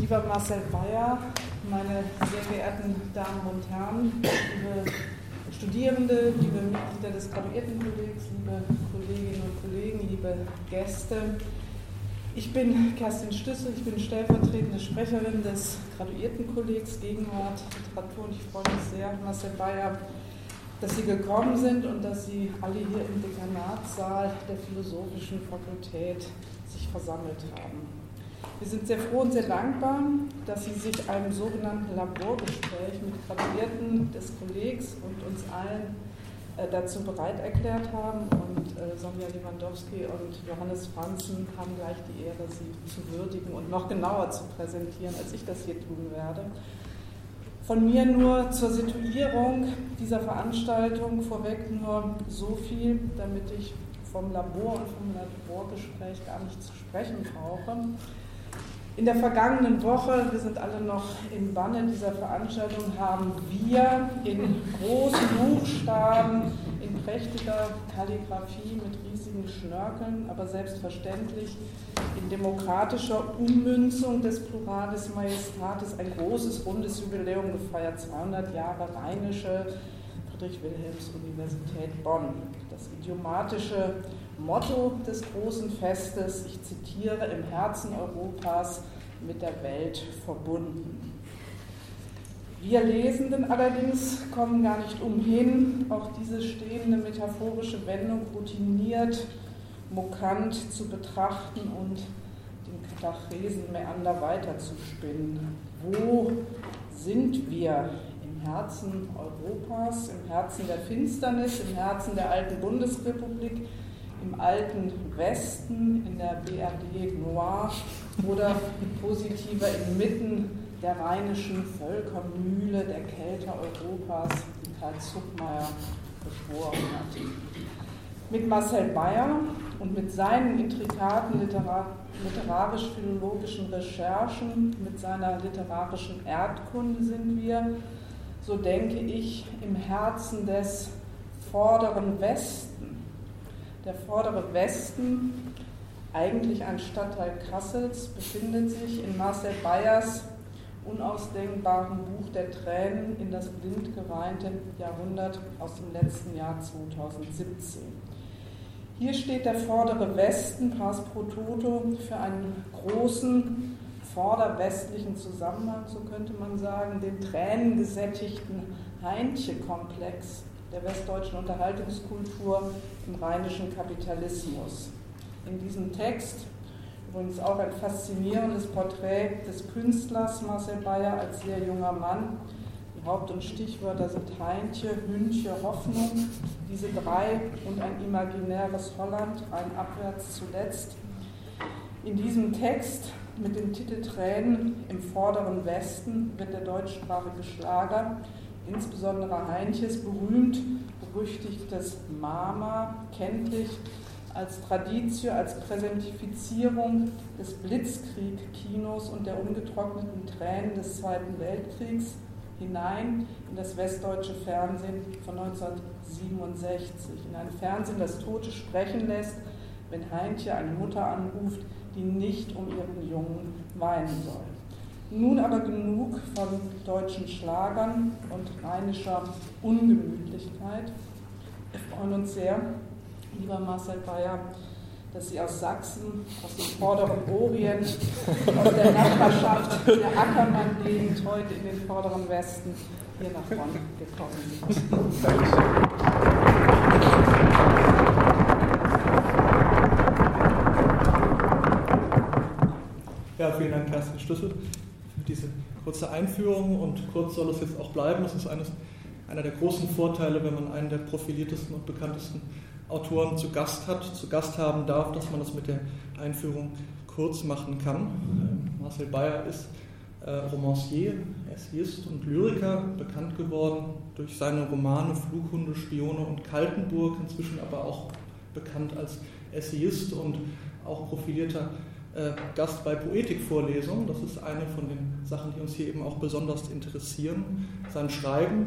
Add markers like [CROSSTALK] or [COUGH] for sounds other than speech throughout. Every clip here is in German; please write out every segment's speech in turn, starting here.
Lieber Marcel Bayer, meine sehr verehrten Damen und Herren, liebe Studierende, liebe Mitglieder des Graduiertenkollegs, liebe Kolleginnen und Kollegen, liebe Gäste. Ich bin Kerstin Stüssel, ich bin stellvertretende Sprecherin des Graduiertenkollegs Gegenwart Literatur und ich freue mich sehr, Marcel Bayer, dass Sie gekommen sind und dass Sie alle hier im Dekanatssaal der Philosophischen Fakultät sich versammelt haben. Wir sind sehr froh und sehr dankbar, dass Sie sich einem sogenannten Laborgespräch mit Graduierten des Kollegs und uns allen äh, dazu bereit erklärt haben. Und äh, Sonja Lewandowski und Johannes Franzen haben gleich die Ehre, Sie zu würdigen und noch genauer zu präsentieren, als ich das hier tun werde. Von mir nur zur Situierung dieser Veranstaltung vorweg nur so viel, damit ich vom Labor und vom Laborgespräch gar nicht zu sprechen brauche. In der vergangenen Woche, wir sind alle noch im Banne dieser Veranstaltung, haben wir in großen Buchstaben, in prächtiger Kalligrafie mit riesigen Schnörkeln, aber selbstverständlich in demokratischer Ummünzung des Pluralis Majestatis ein großes rundes Jubiläum gefeiert, 200 Jahre rheinische Friedrich-Wilhelms-Universität Bonn. Das idiomatische Motto des großen Festes, ich zitiere, im Herzen Europas mit der Welt verbunden. Wir Lesenden allerdings kommen gar nicht umhin, auch diese stehende metaphorische Wendung routiniert, mokant zu betrachten und den Katachresenmeander weiterzuspinnen. Wo sind wir im Herzen Europas, im Herzen der Finsternis, im Herzen der alten Bundesrepublik, im alten Westen, in der BRD Noir oder positiver inmitten der rheinischen Völkermühle der Kälte Europas, die Karl Zuckmeier beschworen hat. Mit Marcel Bayer und mit seinen intrikaten literarisch-philologischen Recherchen, mit seiner literarischen Erdkunde sind wir, so denke ich, im Herzen des vorderen Westen der vordere Westen, eigentlich ein Stadtteil Kassels, befindet sich in Marcel Bayers unausdenkbaren Buch der Tränen in das blind geweinte Jahrhundert aus dem letzten Jahr 2017. Hier steht der vordere Westen, Pars pro Toto, für einen großen vorderwestlichen Zusammenhang, so könnte man sagen, den tränengesättigten Heintje-Komplex der westdeutschen Unterhaltungskultur im rheinischen Kapitalismus. In diesem Text übrigens auch ein faszinierendes Porträt des Künstlers Marcel Bayer als sehr junger Mann. Die Haupt- und Stichwörter sind Heintje, Hündche, Hoffnung, diese drei und ein imaginäres Holland, ein Abwärts zuletzt. In diesem Text mit dem Titel Tränen im vorderen Westen wird der deutschsprachige Schlager insbesondere Heinches berühmt berüchtigtes Mama, kenntlich als Traditio, als Präsentifizierung des Blitzkrieg-Kinos und der ungetrockneten Tränen des Zweiten Weltkriegs hinein in das westdeutsche Fernsehen von 1967. In ein Fernsehen, das Tote sprechen lässt, wenn Heintje eine Mutter anruft, die nicht um ihren Jungen weinen soll. Nun aber genug von deutschen Schlagern und rheinischer Ungemütlichkeit. Wir freuen uns sehr, lieber Marcel Bayer, dass Sie aus Sachsen, aus dem vorderen Orient, aus der Nachbarschaft der Ackermann-Gegend heute in den vorderen Westen hier nach Bonn gekommen sind. Ja, vielen Dank, Kerstin Schlüssel diese kurze Einführung und kurz soll es jetzt auch bleiben. Das ist eines, einer der großen Vorteile, wenn man einen der profiliertesten und bekanntesten Autoren zu Gast hat, zu Gast haben darf, dass man das mit der Einführung kurz machen kann. Marcel Bayer ist äh, Romancier, Essayist und Lyriker, bekannt geworden durch seine Romane Flughunde, Spione und Kaltenburg, inzwischen aber auch bekannt als Essayist und auch profilierter äh, Gast bei Poetikvorlesungen. Das ist eine von den Sachen, die uns hier eben auch besonders interessieren. Sein Schreiben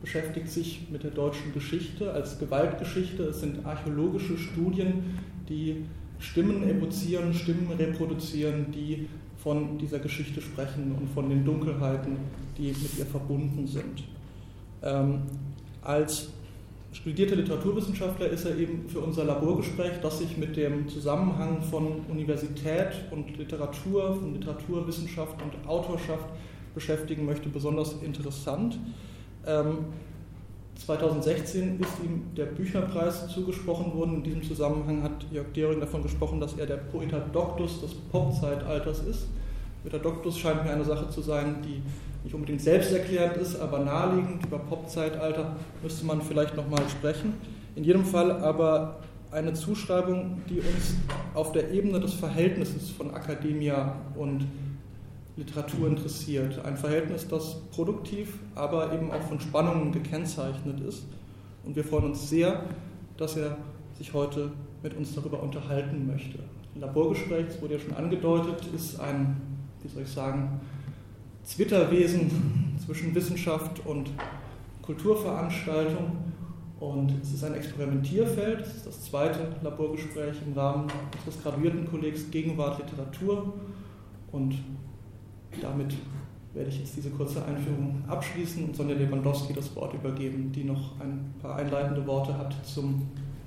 beschäftigt sich mit der deutschen Geschichte als Gewaltgeschichte. Es sind archäologische Studien, die Stimmen evozieren, Stimmen reproduzieren, die von dieser Geschichte sprechen und von den Dunkelheiten, die mit ihr verbunden sind. Ähm, als studierter Literaturwissenschaftler ist er eben für unser Laborgespräch, das sich mit dem Zusammenhang von Universität und Literatur, von Literaturwissenschaft und Autorschaft beschäftigen möchte, besonders interessant. Ähm, 2016 ist ihm der Bücherpreis zugesprochen worden. In diesem Zusammenhang hat Jörg Dering davon gesprochen, dass er der Poeta Doctus des Popzeitalters ist. Poeta Doctus scheint mir eine Sache zu sein, die nicht unbedingt selbsterklärend ist, aber naheliegend. Über Popzeitalter müsste man vielleicht nochmal sprechen. In jedem Fall aber eine Zuschreibung, die uns auf der Ebene des Verhältnisses von Akademia und Literatur interessiert. Ein Verhältnis, das produktiv, aber eben auch von Spannungen gekennzeichnet ist. Und wir freuen uns sehr, dass er sich heute mit uns darüber unterhalten möchte. Ein Laborgespräch, das wurde ja schon angedeutet, ist ein, wie soll ich sagen, Zwitterwesen [LAUGHS] zwischen Wissenschaft und Kulturveranstaltung. Und es ist ein Experimentierfeld. Es ist das zweite Laborgespräch im Rahmen unseres Graduiertenkollegs Gegenwart Literatur. Und damit werde ich jetzt diese kurze Einführung abschließen und Sonja Lewandowski das Wort übergeben, die noch ein paar einleitende Worte hat zum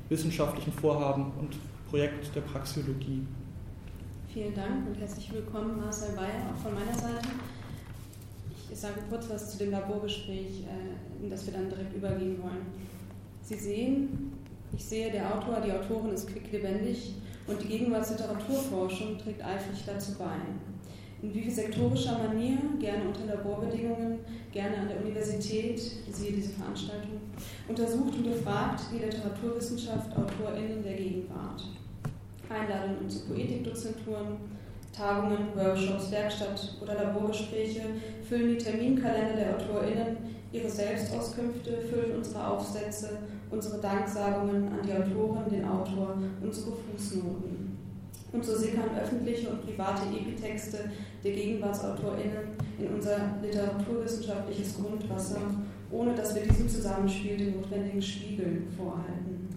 wissenschaftlichen Vorhaben und Projekt der Praxiologie. Vielen Dank und herzlich willkommen, Marcel Bayer, auch von meiner Seite. Ich sage kurz was zu dem Laborgespräch, äh, in das wir dann direkt übergehen wollen. Sie sehen, ich sehe, der Autor, die Autorin ist quicklebendig und die Gegenwartsliteraturforschung trägt eifrig dazu bei in vivisektorischer Manier, gerne unter Laborbedingungen, gerne an der Universität, siehe diese Veranstaltung, untersucht und befragt die Literaturwissenschaft AutorInnen der Gegenwart. Einladungen zu Poetikdozenturen, Tagungen, Workshops, Werkstatt- oder Laborgespräche füllen die Terminkalender der AutorInnen, ihre Selbstauskünfte füllen unsere Aufsätze, unsere Danksagungen an die Autorin, den Autor, unsere Fußnoten. Und so sickern öffentliche und private Epitexte der GegenwartsautorInnen in unser literaturwissenschaftliches Grundwasser, ohne dass wir diesem Zusammenspiel den notwendigen Spiegel vorhalten.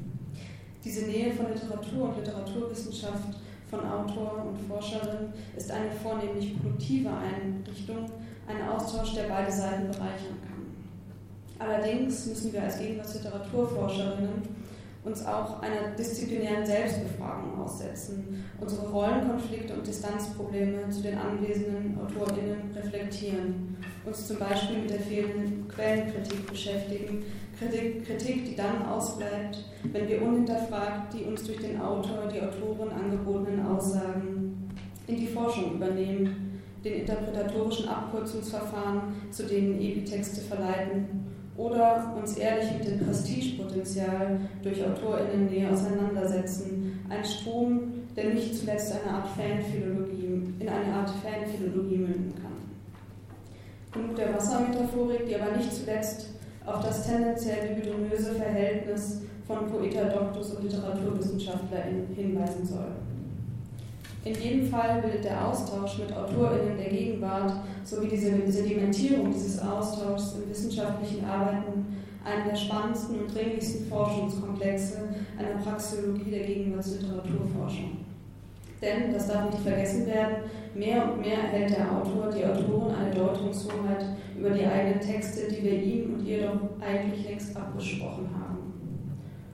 Diese Nähe von Literatur und Literaturwissenschaft, von Autor und Forscherin ist eine vornehmlich produktive Einrichtung, ein Austausch, der beide Seiten bereichern kann. Allerdings müssen wir als Gegenwartsliteraturforscherinnen uns auch einer disziplinären Selbstbefragung aussetzen, unsere Rollenkonflikte und Distanzprobleme zu den anwesenden AutorInnen reflektieren, uns zum Beispiel mit der fehlenden Quellenkritik beschäftigen, Kritik, Kritik, die dann ausbleibt, wenn wir unhinterfragt die uns durch den Autor, die Autorin angebotenen Aussagen in die Forschung übernehmen, den interpretatorischen Abkürzungsverfahren, zu denen Epitexte verleiten oder uns ehrlich mit dem Prestigepotenzial durch AutorInnen näher auseinandersetzen. Ein Strom, der nicht zuletzt eine Art Fanphilologie, in eine Art Fanphilologie münden kann. Genug der Wassermetaphorik, die aber nicht zuletzt auf das tendenziell libidinöse Verhältnis von Poeta Doctus und LiteraturwissenschaftlerInnen hinweisen soll. In jedem Fall bildet der Austausch mit AutorInnen der Gegenwart sowie diese Sedimentierung dieses Austauschs in wissenschaftlichen Arbeiten einen der spannendsten und dringlichsten Forschungskomplexe einer Praxeologie der Gegenwartsliteraturforschung. Denn, das darf nicht vergessen werden, mehr und mehr erhält der Autor, die Autorin eine Deutungshoheit über die eigenen Texte, die wir ihm und ihr doch eigentlich längst abgesprochen haben.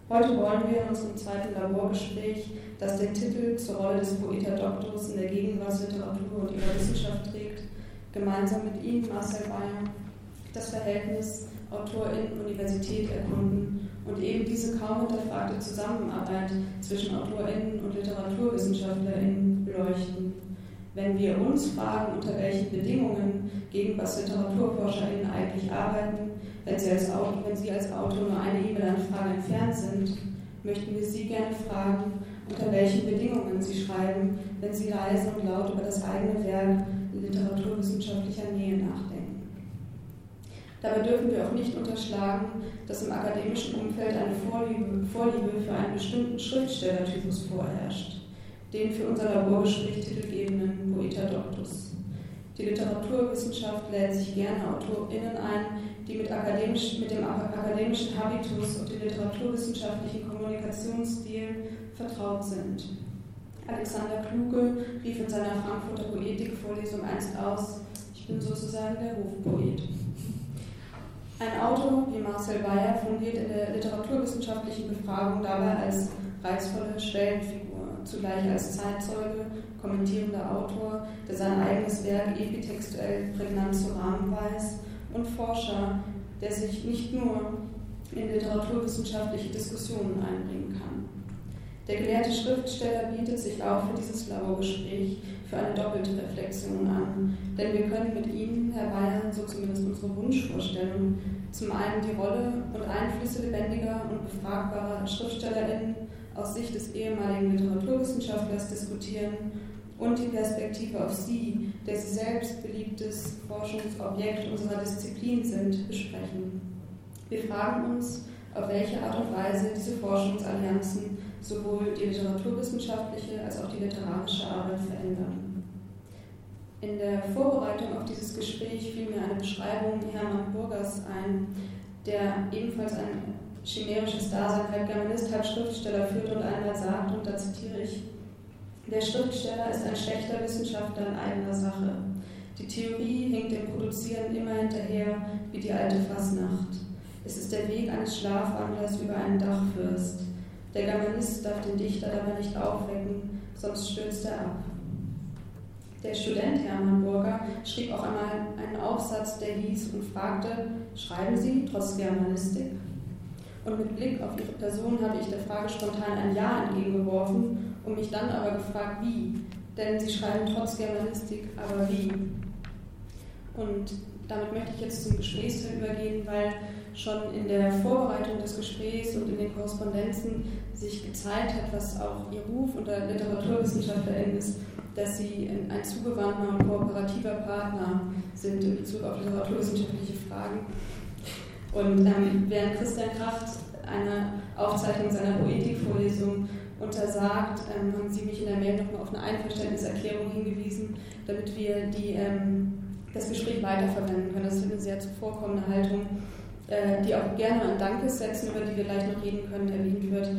Heute wollen wir in unserem zweiten Laborgespräch das den Titel zur Rolle des Poeta Doctors in der Gegenwartsliteratur und ihrer Wissenschaft trägt, gemeinsam mit ihm, Marcel Bayer, das Verhältnis Autorin-Universität erkunden und eben diese kaum hinterfragte Zusammenarbeit zwischen AutorInnen und LiteraturwissenschaftlerInnen beleuchten. Wenn wir uns fragen, unter welchen Bedingungen GegenwartsliteraturforscherInnen eigentlich arbeiten, wenn sie als Autor, wenn sie als Autor nur eine E-Mail-Anfrage entfernt sind, möchten wir Sie gerne fragen, unter welchen Bedingungen sie schreiben, wenn sie leise und laut über das eigene Werk in literaturwissenschaftlicher Nähe nachdenken. Dabei dürfen wir auch nicht unterschlagen, dass im akademischen Umfeld eine Vorliebe, Vorliebe für einen bestimmten Schriftstellertypus vorherrscht, den für unser Laborgespräch titelgebenden Poeta Doctus. Die Literaturwissenschaft lädt sich gerne AutorInnen ein, die mit, akademisch, mit dem akademischen Habitus und dem literaturwissenschaftlichen Kommunikationsstil vertraut sind. Alexander Kluge rief in seiner Frankfurter Poetikvorlesung einst aus, ich bin sozusagen der Hofpoet. Ein Autor wie Marcel Bayer fungiert in der literaturwissenschaftlichen Befragung dabei als reizvolle Stellenfigur, zugleich als Zeitzeuge, kommentierender Autor, der sein eigenes Werk epitextuell prägnant zu rahmen weiß, und Forscher, der sich nicht nur in literaturwissenschaftliche Diskussionen einbringen kann. Der gelehrte Schriftsteller bietet sich auch für dieses Laborgespräch für eine doppelte Reflexion an, denn wir können mit Ihnen, Herr Bayern, so zumindest unsere Wunschvorstellung, zum einen die Rolle und Einflüsse lebendiger und befragbarer SchriftstellerInnen aus Sicht des ehemaligen Literaturwissenschaftlers diskutieren und die Perspektive auf Sie, der Sie selbst beliebtes Forschungsobjekt unserer Disziplin sind, besprechen. Wir fragen uns, auf welche Art und Weise diese Forschungsallianzen sowohl die literaturwissenschaftliche als auch die literarische Arbeit verändern. In der Vorbereitung auf dieses Gespräch fiel mir eine Beschreibung Hermann Burgers ein, der ebenfalls ein chimärisches Dasein halb Germanist, halb Schriftsteller führt und einmal sagt, und da zitiere ich, der Schriftsteller ist ein schlechter Wissenschaftler in eigener Sache. Die Theorie hinkt dem Produzieren immer hinterher wie die alte Fasnacht. Es ist der Weg eines Schlafwandlers über einen Dachfürst. Der Germanist darf den Dichter dabei nicht aufwecken, sonst stürzt er ab. Der Student Hermann Burger schrieb auch einmal einen Aufsatz, der hieß und fragte, schreiben Sie trotz Germanistik? Und mit Blick auf Ihre Person habe ich der Frage spontan ein Ja entgegengeworfen und mich dann aber gefragt, wie? Denn Sie schreiben trotz Germanistik, aber wie? Und damit möchte ich jetzt zum Gesprächsteil übergehen, weil schon in der Vorbereitung des Gesprächs und in den Korrespondenzen sich gezeigt hat, was auch Ihr Ruf unter Literaturwissenschaftlerin ist, dass Sie ein zugewandter und kooperativer Partner sind in Bezug auf literaturwissenschaftliche Fragen. Und ähm, während Christian Kracht eine Aufzeichnung seiner Poetikvorlesung untersagt, ähm, haben Sie mich in der Mail nochmal auf eine Einverständniserklärung hingewiesen, damit wir die, ähm, das Gespräch weiterverwenden können. Das ist eine sehr zuvorkommende Haltung, äh, die auch gerne an Dankessätzen, über die wir gleich noch reden können, erwähnt wird.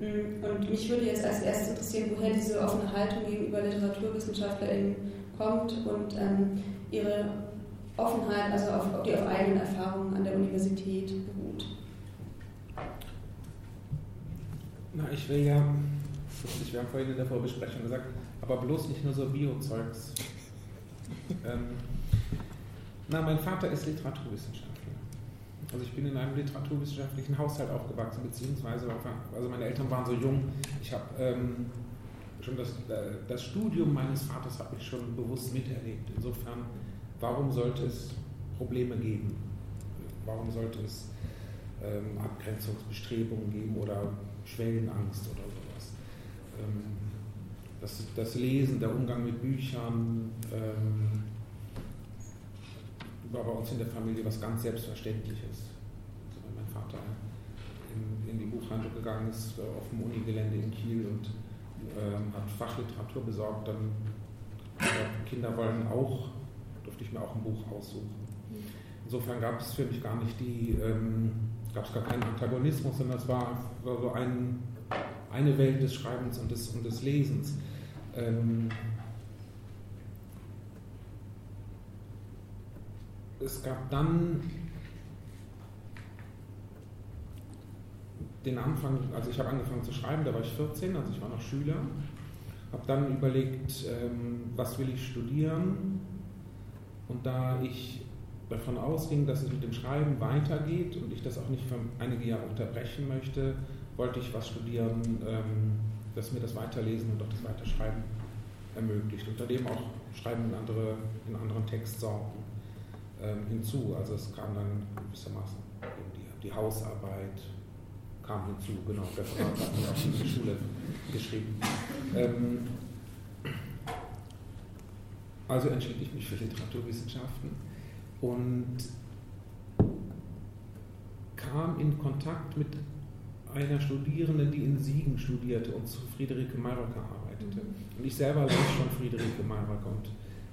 Mm, und mich würde jetzt als erstes interessieren, woher diese offene Haltung gegenüber LiteraturwissenschaftlerInnen kommt und ähm, ihre Offenheit, also auf, die auf eigenen Erfahrungen an der Universität beruht. Na, ich will ja, wir haben vorhin in der Vorbesprechung gesagt, aber bloß nicht nur so Biozeugs. ähm, na, mein Vater ist Literaturwissenschaftler. Also ich bin in einem literaturwissenschaftlichen Haushalt aufgewachsen, beziehungsweise also meine Eltern waren so jung. Ich habe ähm, schon das, äh, das Studium meines Vaters habe ich schon bewusst miterlebt. Insofern, warum sollte es Probleme geben? Warum sollte es ähm, Abgrenzungsbestrebungen geben oder Schwellenangst oder sowas? Ähm, das, das, Lesen, der Umgang mit Büchern, ähm, war bei uns in der Familie was ganz Selbstverständliches. Also wenn mein Vater in, in die Buchhandlung gegangen ist, äh, auf dem Unigelände in Kiel und ähm, hat Fachliteratur besorgt, dann äh, Kinder wollen auch, durfte ich mir auch ein Buch aussuchen. Insofern gab es für mich gar nicht die, ähm, gab es gar keinen Antagonismus, sondern es war, so ein, eine Welt des Schreibens und des, und des Lesens. Ähm, es gab dann den Anfang, also ich habe angefangen zu schreiben, da war ich 14, also ich war noch Schüler, habe dann überlegt, ähm, was will ich studieren und da ich davon ausging, dass es mit dem Schreiben weitergeht und ich das auch nicht für einige Jahre unterbrechen möchte, wollte ich was studieren, ähm, das mir das Weiterlesen und auch das Weiterschreiben ermöglicht. Unter dem auch Schreiben in, andere, in anderen Textsorten ähm, hinzu. Also es kam dann gewissermaßen die, die Hausarbeit kam hinzu, genau, Referat hat man auch in der Schule geschrieben. Ähm, also entschied ich mich für Literaturwissenschaften und kam in Kontakt mit einer Studierenden, die in Siegen studierte und zu Friederike Mayrocker arbeitete. Mhm. Und ich selber las schon Friederike Mayrocker und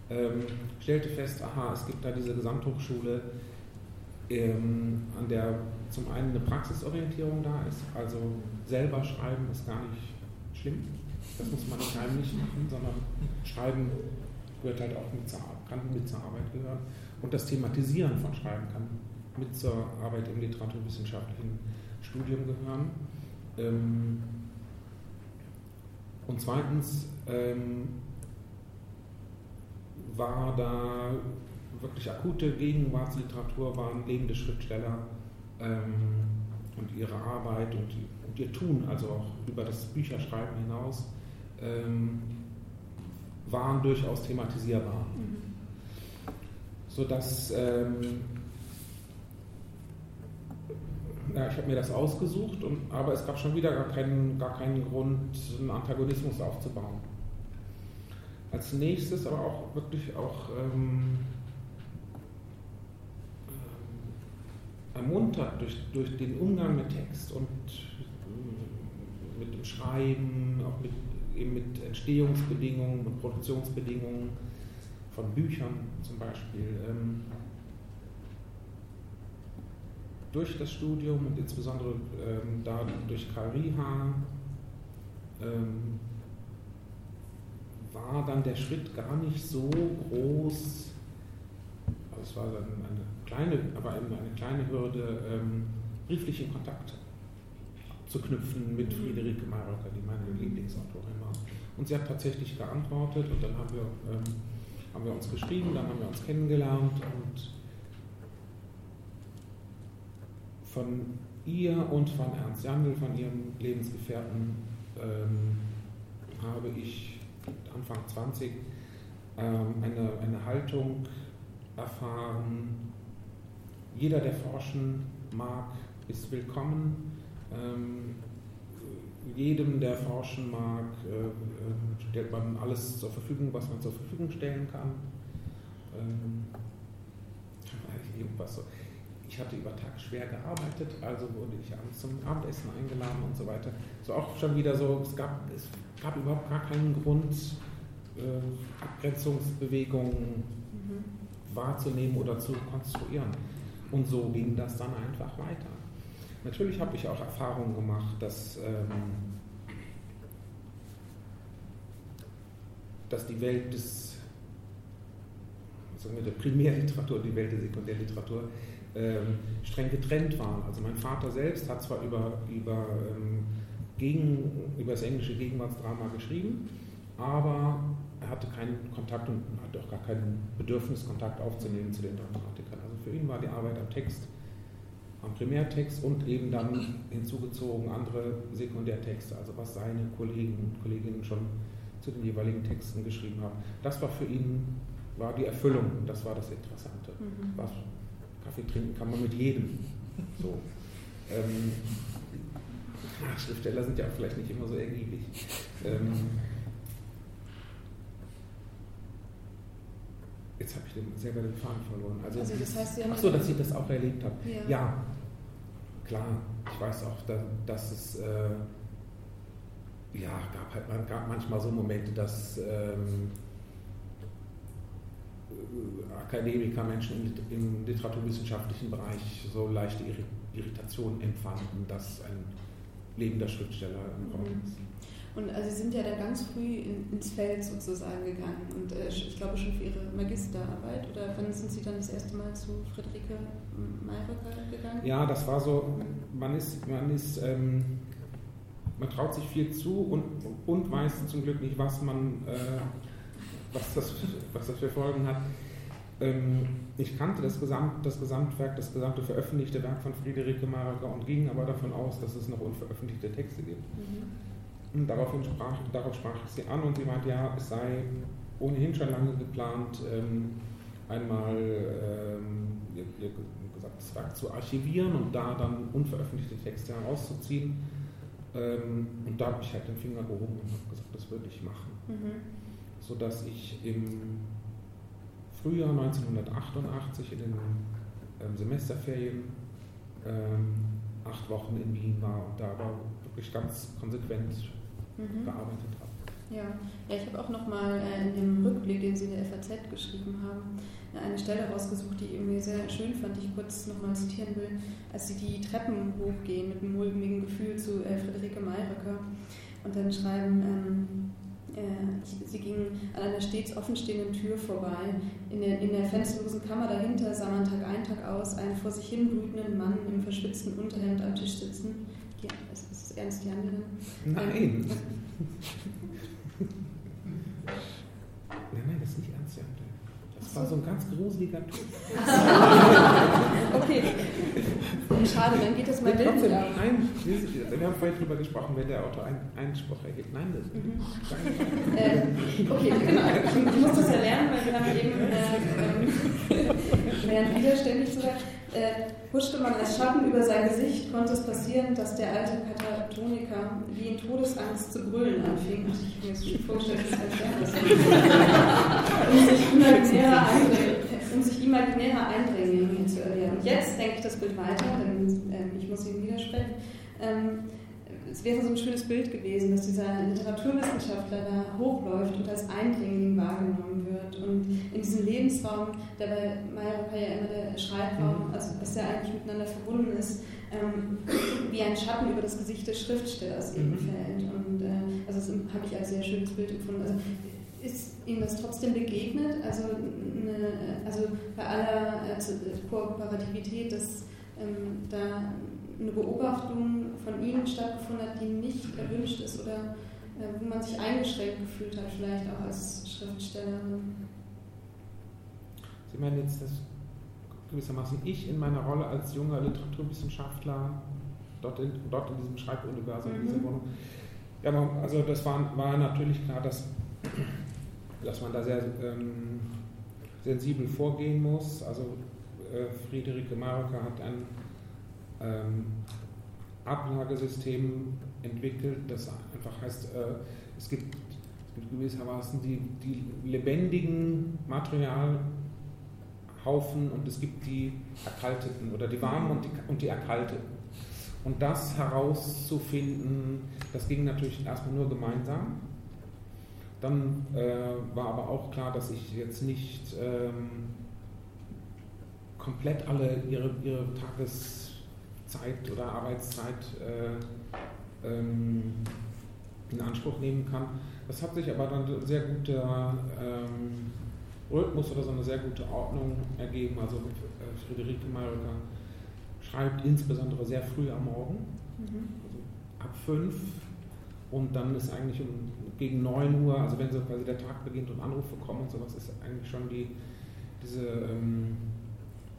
ähm, stellte fest, aha, es gibt da diese Gesamthochschule, ähm, an der zum einen eine Praxisorientierung da ist, also selber schreiben ist gar nicht schlimm. Das muss man nicht heimlich machen, sondern Schreiben gehört halt auch mit zur, kann mit zur Arbeit gehören. Und das Thematisieren von Schreiben kann mit zur Arbeit im literaturwissenschaftlichen Studium gehören. Ähm, und zweitens ähm, war da wirklich akute Gegenwartsliteratur, waren lebende Schriftsteller ähm, und ihre Arbeit und, und, ihr Tun, also auch über das Bücherschreiben hinaus, waren durchaus thematisierbar. Mhm. Sodass ähm, ja, ich habe mir das ausgesucht, und, aber es gab schon wieder gar keinen, gar keinen Grund, einen Antagonismus aufzubauen. Als nächstes aber auch wirklich auch ähm, ähm ermuntert durch, durch den Umgang mit Text und äh, mit dem Schreiben, auch mit, eben mit Entstehungsbedingungen und Produktionsbedingungen von Büchern zum Beispiel. Ähm, durch das Studium und insbesondere ähm, da durch Karl Riha ähm, war dann der Schritt gar nicht so groß. Also es war dann eine kleine, aber eine kleine Hürde, ähm, brieflichen Kontakt zu knüpfen mit mhm. Friederike Mayröcker, die meine Lieblingsautorin war. Und sie hat tatsächlich geantwortet und dann haben wir, ähm, haben wir uns geschrieben, dann haben wir uns kennengelernt und von ihr und von Ernst Jandl, von ihrem Lebensgefährten, ähm, habe ich Anfang 20 ähm, eine, eine Haltung erfahren. Jeder, der forschen mag, ist willkommen. Ähm, jedem, der forschen mag, äh, stellt man alles zur Verfügung, was man zur Verfügung stellen kann. Ähm, ich hatte über Tag schwer gearbeitet, also wurde ich abends zum Abendessen eingeladen und so weiter. So auch schon wieder so, es gab, es gab überhaupt gar keinen Grund, äh, Abgrenzungsbewegungen mhm. wahrzunehmen oder zu konstruieren. Und so ging das dann einfach weiter. Natürlich habe ich auch Erfahrungen gemacht, dass, ähm, dass die Welt des, sagen wir, der Primärliteratur, die Welt der Sekundärliteratur ähm, streng getrennt waren. Also mein Vater selbst hat zwar über, über, ähm, gegen, über das englische Gegenwartsdrama geschrieben, aber er hatte keinen Kontakt und hatte auch gar kein Bedürfnis, Kontakt aufzunehmen zu den Dramatikern. Also für ihn war die Arbeit am Text, am Primärtext und eben dann hinzugezogen andere Sekundärtexte, also was seine Kollegen und Kolleginnen schon zu den jeweiligen Texten geschrieben haben. Das war für ihn war die Erfüllung, das war das Interessante. Mhm. Was Kaffee trinken kann man mit jedem. So. Ähm, Schriftsteller sind ja auch vielleicht nicht immer so ergiebig. Ähm, jetzt habe ich den, selber den Faden verloren. Also, also das heißt, ach so, dass ich das auch erlebt habe. Ja. ja. Klar. Ich weiß auch, dass, dass es äh, ja gab halt gab manchmal so Momente, dass ähm, Akademiker, Menschen im literaturwissenschaftlichen Bereich so leichte Irritation empfanden, dass ein lebender Schriftsteller im Raum mhm. ist. Und also Sie sind ja da ganz früh in, ins Feld sozusagen gegangen und äh, ich glaube schon für Ihre Magisterarbeit oder wann sind Sie dann das erste Mal zu Friederike Mayröcker gegangen? Ja, das war so, man ist, man ist, ähm, man traut sich viel zu und, und weiß zum Glück nicht, was man, äh, was, das, was das für Folgen hat. Ähm, ich kannte das, Gesamt, das Gesamtwerk, das gesamte veröffentlichte Werk von Friederike Marager und ging aber davon aus, dass es noch unveröffentlichte Texte gibt. Mhm. Und daraufhin sprach, darauf sprach ich sie an und sie meinte, ja, es sei ohnehin schon lange geplant, ähm, einmal ähm, ihr, ihr gesagtes Werk zu archivieren und da dann unveröffentlichte Texte herauszuziehen. Ähm, und da habe ich halt den Finger gehoben und habe gesagt, das würde ich machen. Mhm. Sodass ich im Frühjahr 1988 in den ähm, Semesterferien ähm, acht Wochen in Wien war und da aber wirklich ganz konsequent mhm. gearbeitet habe. Ja, ja ich habe auch nochmal äh, in dem Rückblick, den Sie in der FAZ geschrieben haben, eine Stelle rausgesucht, die ich irgendwie sehr schön fand, die ich kurz nochmal zitieren will, als Sie die Treppen hochgehen mit einem mulmigen Gefühl zu äh, Friederike Mayröcker. und dann schreiben, ähm, äh, sie gingen an einer stets offenstehenden Tür vorbei. In der, in der fensterlosen Kammer dahinter sah man Tag ein, Tag aus einen vor sich hin brütenden Mann im verschwitzten Unterhemd am Tisch sitzen. Ja, ist, ist das ernst, die anderen? Nein. [LAUGHS] Nein, nein, das ist nicht ernst. Das war so ein ganz gruseliger Typ. [LAUGHS] okay. Schade, dann geht das mal trotzdem, Bild auf. nein, wir, wir haben vorhin drüber gesprochen, wenn der Autor einen Einspruch erhebt. Nein, das Mhm. nein. [LAUGHS] Ähm, okay, genau. Ich muss das ja lernen, weil wir haben eben äh, ähm, [LAUGHS] während widerständig sogar. Äh, huschte man als Schatten über sein Gesicht, konnte es passieren, dass der alte Katatoniker wie in Todesangst zu brüllen anfing. Ich habe mir das schon vorgestellt, das ist [LAUGHS] als um sich imaginäre Eindring- um sich imaginäre Eindringlinge zu erwehren. Und jetzt denke ich das Bild weiter, denn ähm, ich muss Ihnen widersprechen. Ähm, es wäre so ein schönes Bild gewesen, dass dieser Literaturwissenschaftler da hochläuft und als Eindringling wahrgenommen wird. Und in diesem Lebensraum, der bei Meyerhofer ja immer der Schreibraum, also dass der eigentlich miteinander verbunden ist, ähm, wie ein Schatten über das Gesicht des Schriftstellers eben Mhm. fällt. Und äh, also das habe ich als sehr schönes Bild empfunden. Also, ist Ihnen das trotzdem begegnet? Also, eine, also bei aller äh, Kooperativität, dass ähm, da eine Beobachtung von Ihnen stattgefunden hat, die nicht erwünscht ist oder äh, wo man sich eingeschränkt gefühlt hat, vielleicht auch als Schriftstellerin? Sie meinen jetzt, dass gewissermaßen ich in meiner Rolle als junger Literaturwissenschaftler dort in, dort in diesem Schreibuniversum, in dieser Mhm. Wohnung. Ja, also das war, war natürlich klar, dass, dass man da sehr ähm, sensibel vorgehen muss. Also äh, Friederike Maroka hat ein ähm, Ablagesystem entwickelt, das einfach heißt, äh, es gibt, es gibt gewissermaßen die, die lebendigen Materialhaufen und es gibt die erkalteten oder die warmen und die, und die erkalteten. Und das herauszufinden, das ging natürlich erstmal nur gemeinsam. Dann äh, war aber auch klar, dass ich jetzt nicht ähm, komplett alle ihre, ihre Tageszeit oder Arbeitszeit äh, ähm, in Anspruch nehmen kann. Das hat sich aber dann ein sehr guter ähm, Rhythmus oder so eine sehr gute Ordnung ergeben. Also äh, Friederike Mayröcker schreibt insbesondere sehr früh am Morgen, Mhm. also ab fünf und dann ist eigentlich um, gegen 9 Uhr, also wenn so quasi der Tag beginnt und Anrufe kommen und sowas, ist eigentlich schon die, diese ähm,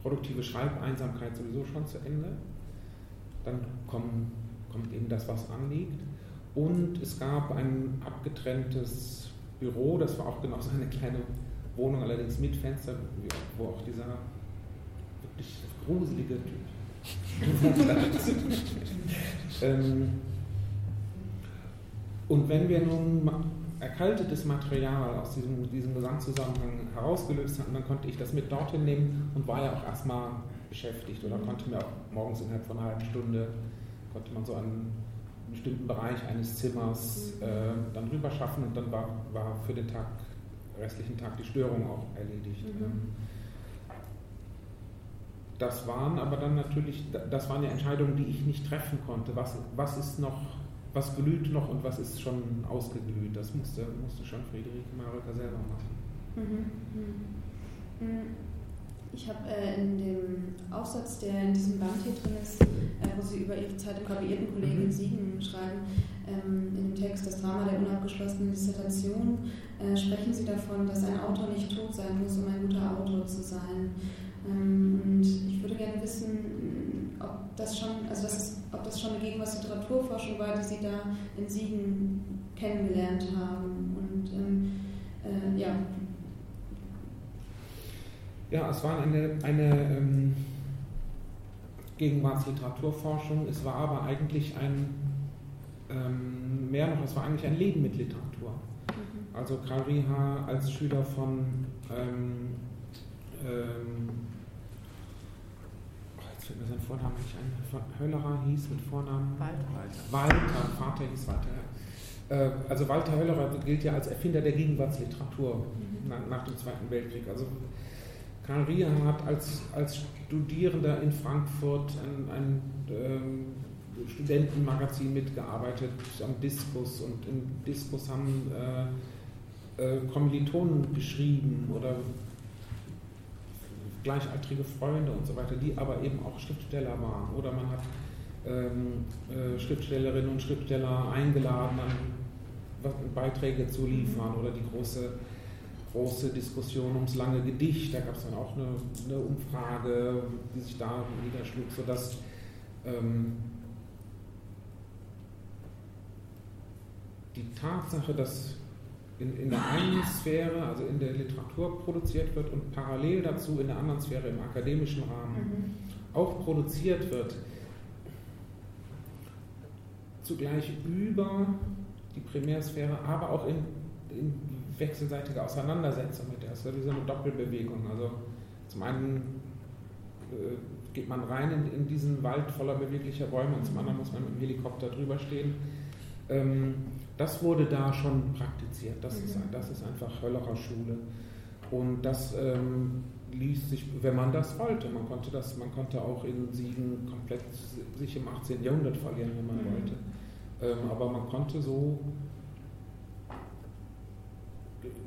produktive Schreibeinsamkeit sowieso schon zu Ende. Dann kommen, kommt eben das, was anliegt. Und es gab ein abgetrenntes Büro, das war auch genau so eine kleine Wohnung, allerdings mit Fenster, wo auch dieser wirklich gruselige Typ [LAUGHS] [LAUGHS] ähm, und wenn wir nun erkaltetes Material aus diesem, diesem Gesamtzusammenhang herausgelöst hatten, dann konnte ich das mit dorthin nehmen und war ja auch erstmal beschäftigt oder konnte mir auch morgens innerhalb von einer halben Stunde, konnte man so einen bestimmten Bereich eines Zimmers äh, dann rüber schaffen und dann war, war für den Tag, restlichen Tag die Störung auch erledigt. Mhm. Ähm, das waren aber dann natürlich, das waren ja Entscheidungen, die ich nicht treffen konnte. Was, was ist noch, was glüht noch und was ist schon ausgeglüht? Das musste, musste schon Friederike Maröcker selber machen. Mhm. Mhm. Ich habe äh, in dem Aufsatz, der in diesem Band hier drin ist, äh, wo Sie über Ihre Zeit im graduierten Kollegen in Mhm. Siegen schreiben, ähm, in dem Text Das Drama der unabgeschlossenen Dissertation, äh, sprechen Sie davon, dass ein Autor nicht tot sein muss, um ein guter Autor zu sein. Ähm, und ich würde gerne wissen, ob das schon, also das ist, ob das schon eine Gegenwartsliteraturforschung war, die Sie da in Siegen kennengelernt haben. Und ähm, äh, ja, Ja, es war eine, eine ähm, Gegenwartsliteraturforschung, es war aber eigentlich ein, ähm, mehr noch, es war eigentlich ein Leben mit Literatur. Mhm. Also Karl Rieha als Schüler von, ähm, ähm, fällt mir sein Vorname nicht ein, Höllerer hieß mit Vornamen Walter. Walter, Vater hieß Walter. Äh, Also Walter Höllerer gilt ja als Erfinder der Gegenwartsliteratur Mhm. nach, dem Zweiten Weltkrieg. Also Karl Rieha hat als, als Studierender in Frankfurt ein, ein ähm, Studentenmagazin mitgearbeitet, am Diskus und im Diskus haben äh, äh, Kommilitonen geschrieben oder gleichaltrige Freunde und so weiter, die aber eben auch Schriftsteller waren. Oder man hat ähm, äh, Schriftstellerinnen und Schriftsteller eingeladen, dann Beiträge zu liefern oder die große, große Diskussion ums lange Gedicht. Da gab es dann auch eine, eine, Umfrage, die sich da niederschlug, sodass ähm, die Tatsache, dass in, in der einen Sphäre, also in der Literatur produziert wird und parallel dazu in der anderen Sphäre im akademischen Rahmen mhm. auch produziert wird, zugleich über die Primärsphäre, aber auch in, in wechselseitige Auseinandersetzung mit der. Das ist so eine Doppelbewegung. Also zum einen äh, geht man rein in, in, diesen Wald voller beweglicher Bäume und zum anderen muss man mit dem Helikopter drüber stehen. Ähm, das wurde da schon praktiziert. Das, mhm. ist, das ist einfach Höllerer Schule. Und das ähm, ließ sich, wenn man das wollte, man konnte das, man konnte auch in Siegen komplett sich im 18. Jahrhundert verlieren, wenn man mhm. wollte. Ähm, aber man konnte so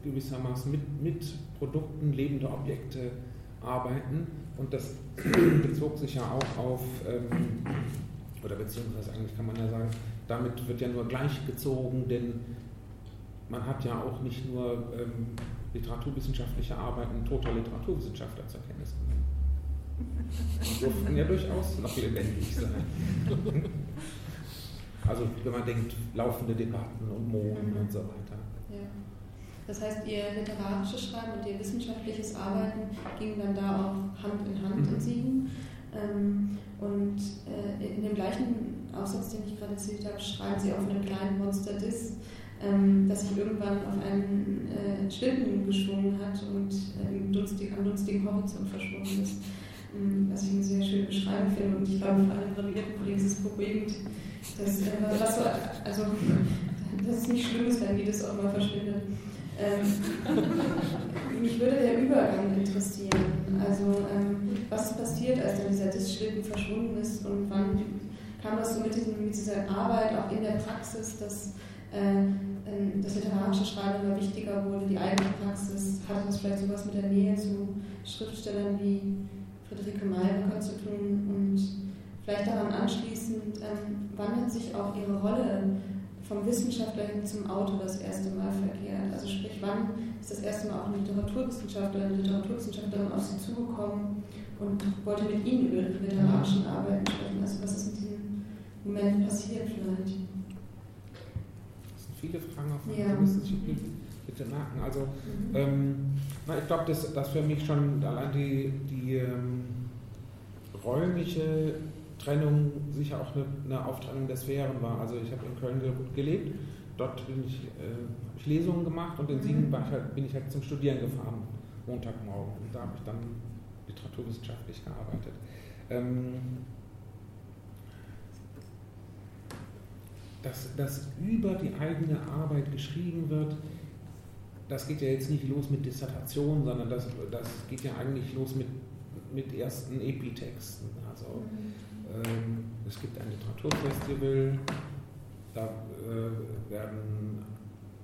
gewissermaßen mit, mit Produkten lebender Objekte arbeiten und das [CLEARS THROAT] bezog sich ja auch auf, ähm, oder beziehungsweise eigentlich kann man ja sagen, damit wird ja nur gleichgezogen, denn man hat ja auch nicht nur ähm, literaturwissenschaftliche Arbeiten toter Literaturwissenschaftler zur Kenntnis genommen. Die durften ja durchaus noch lebendig sein. [LAUGHS] Also wenn man denkt, laufende Debatten und Mohn und so weiter. Ja. Das heißt, Ihr literarisches Schreiben und Ihr wissenschaftliches Arbeiten ging dann da auch Hand in Hand mhm. in Siegen. Ähm, und äh, in dem gleichen Aufsatz, den ich gerade erzählt habe, schreiben Sie auf einem kleinen Monster Dis, ähm, das sich irgendwann auf einen äh, Schlitten geschwungen hat und äh, dunstig, am dunstigen Horizont verschwunden ist. Ähm, was ich eine sehr schöne Beschreibung finde und ich glaube, für alle renommierten Kollegen ist es beruhigend, dass, äh, was so, also, dass es nicht schlimm ist, wenn die das auch mal verschwindet. Ähm, mich würde der Übergang interessieren. Also, ähm, was passiert, als dann dieser Diskschlitten verschwunden ist und wann kam das so mit, diesem, mit dieser Arbeit auch in der Praxis, dass äh, das literarische Schreiben immer wichtiger wurde, die eigene Praxis? Hatte das vielleicht sowas mit der Nähe zu Schriftstellern wie Friederike Maybacher zu tun? Und vielleicht daran anschließend, ähm, wann hat sich auch Ihre Rolle vom Wissenschaftler hin zum Autor das erste Mal verkehrt? Also sprich, wann ist das erste Mal auch ein Literaturwissenschaftler, eine Literaturwissenschaftlerin auf Sie zugekommen und wollte mit Ihnen über literarischen Arbeiten sprechen? Also was ist in diesem Moment passiert vielleicht? Das sind viele Fragen auf ja. bitte merken. Also mhm. ähm, na, ich glaube, dass, dass für mich schon allein die, die ähm, räumliche Trennung sicher auch eine, eine Auftrennung der Sphären war. Also ich habe in Köln gelebt, dort bin ich, äh, habe ich Lesungen gemacht und in mhm. Siegen ich halt, bin ich halt zum Studieren gefahren, Montagmorgen. Und da habe ich dann literaturwissenschaftlich gearbeitet. Ähm, dass, dass über die eigene Arbeit geschrieben wird, das geht ja jetzt nicht los mit Dissertationen, sondern das, das geht ja eigentlich los mit, mit ersten Epitexten. Also ähm, es gibt ein Literaturfestival, da äh, werden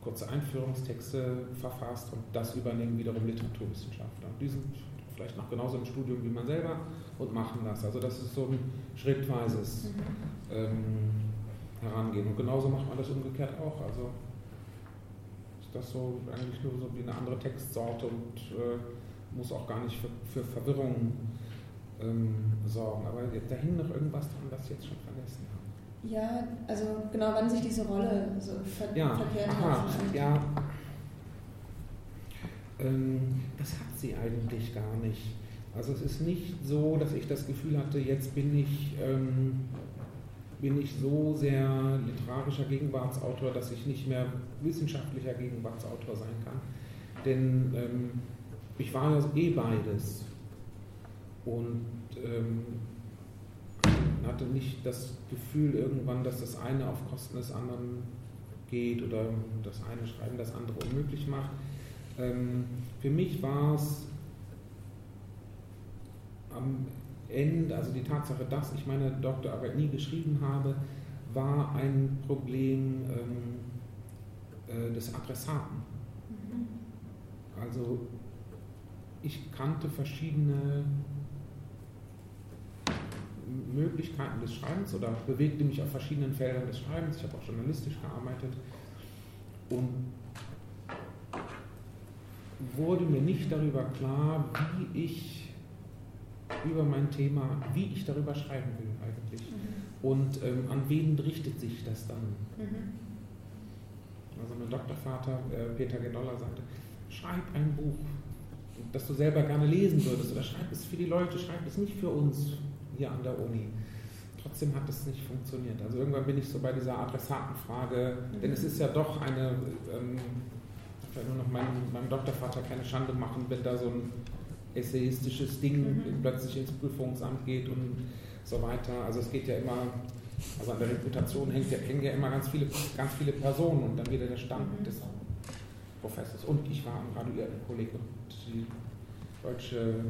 kurze Einführungstexte verfasst und das übernehmen wiederum Literaturwissenschaftler. Und die sind vielleicht noch genauso im Studium wie man selber und machen das. Also das ist so ein schrittweises mhm. ähm, Herangehen. Und genauso macht man das umgekehrt auch. Also ist das so eigentlich nur so wie eine andere Textsorte und äh, muss auch gar nicht für, für Verwirrung ähm, sorgen. Aber da hing noch irgendwas dran, was ich jetzt schon vergessen habe. Ja, also genau, wann sich diese Rolle so ver ja, verkehrt aha, hat. Ja, ähm, das hat sie eigentlich gar nicht. Also es ist nicht so, dass ich das Gefühl hatte, jetzt bin ich, ähm, bin ich so sehr literarischer Gegenwartsautor, dass ich nicht mehr wissenschaftlicher Gegenwartsautor sein kann. Denn ähm, ich war ja eh beides und ähm, hatte nicht das Gefühl irgendwann, dass das eine auf Kosten des anderen geht oder das eine Schreiben das andere unmöglich macht. Ähm, für mich war es am Ende, also die Tatsache, dass ich meine Doktorarbeit nie geschrieben habe, war ein Problem ähm, äh, des Adressaten. Mhm. Also ich kannte verschiedene Möglichkeiten des Schreibens oder bewegte mich auf verschiedenen Feldern des Schreibens. Ich habe auch journalistisch gearbeitet und wurde mir nicht darüber klar, wie ich über mein Thema, wie ich darüber schreiben will eigentlich. Mhm. Und ähm, an wen richtet sich das dann? Mhm. Also mein Doktorvater äh, Peter Genoller sagte, schreib ein Buch, das du selber gerne lesen würdest oder schreib es für die Leute, schreib es nicht für uns hier an der Uni. Trotzdem hat es nicht funktioniert. Also irgendwann bin ich so bei dieser Adressatenfrage, mhm. denn es ist ja doch eine, ähm, vielleicht nur noch meinem, meinem Doktorvater keine Schande machen, wenn da so ein essayistisches Ding mhm. plötzlich ins Prüfungsamt geht und so weiter. Also es geht ja immer, also an der Reputation hängt ja, hängen ja immer ganz viele, ganz viele Personen und dann wieder der Stand mhm. des Professors. Und ich war ein Graduiertenkolleg und die deutsche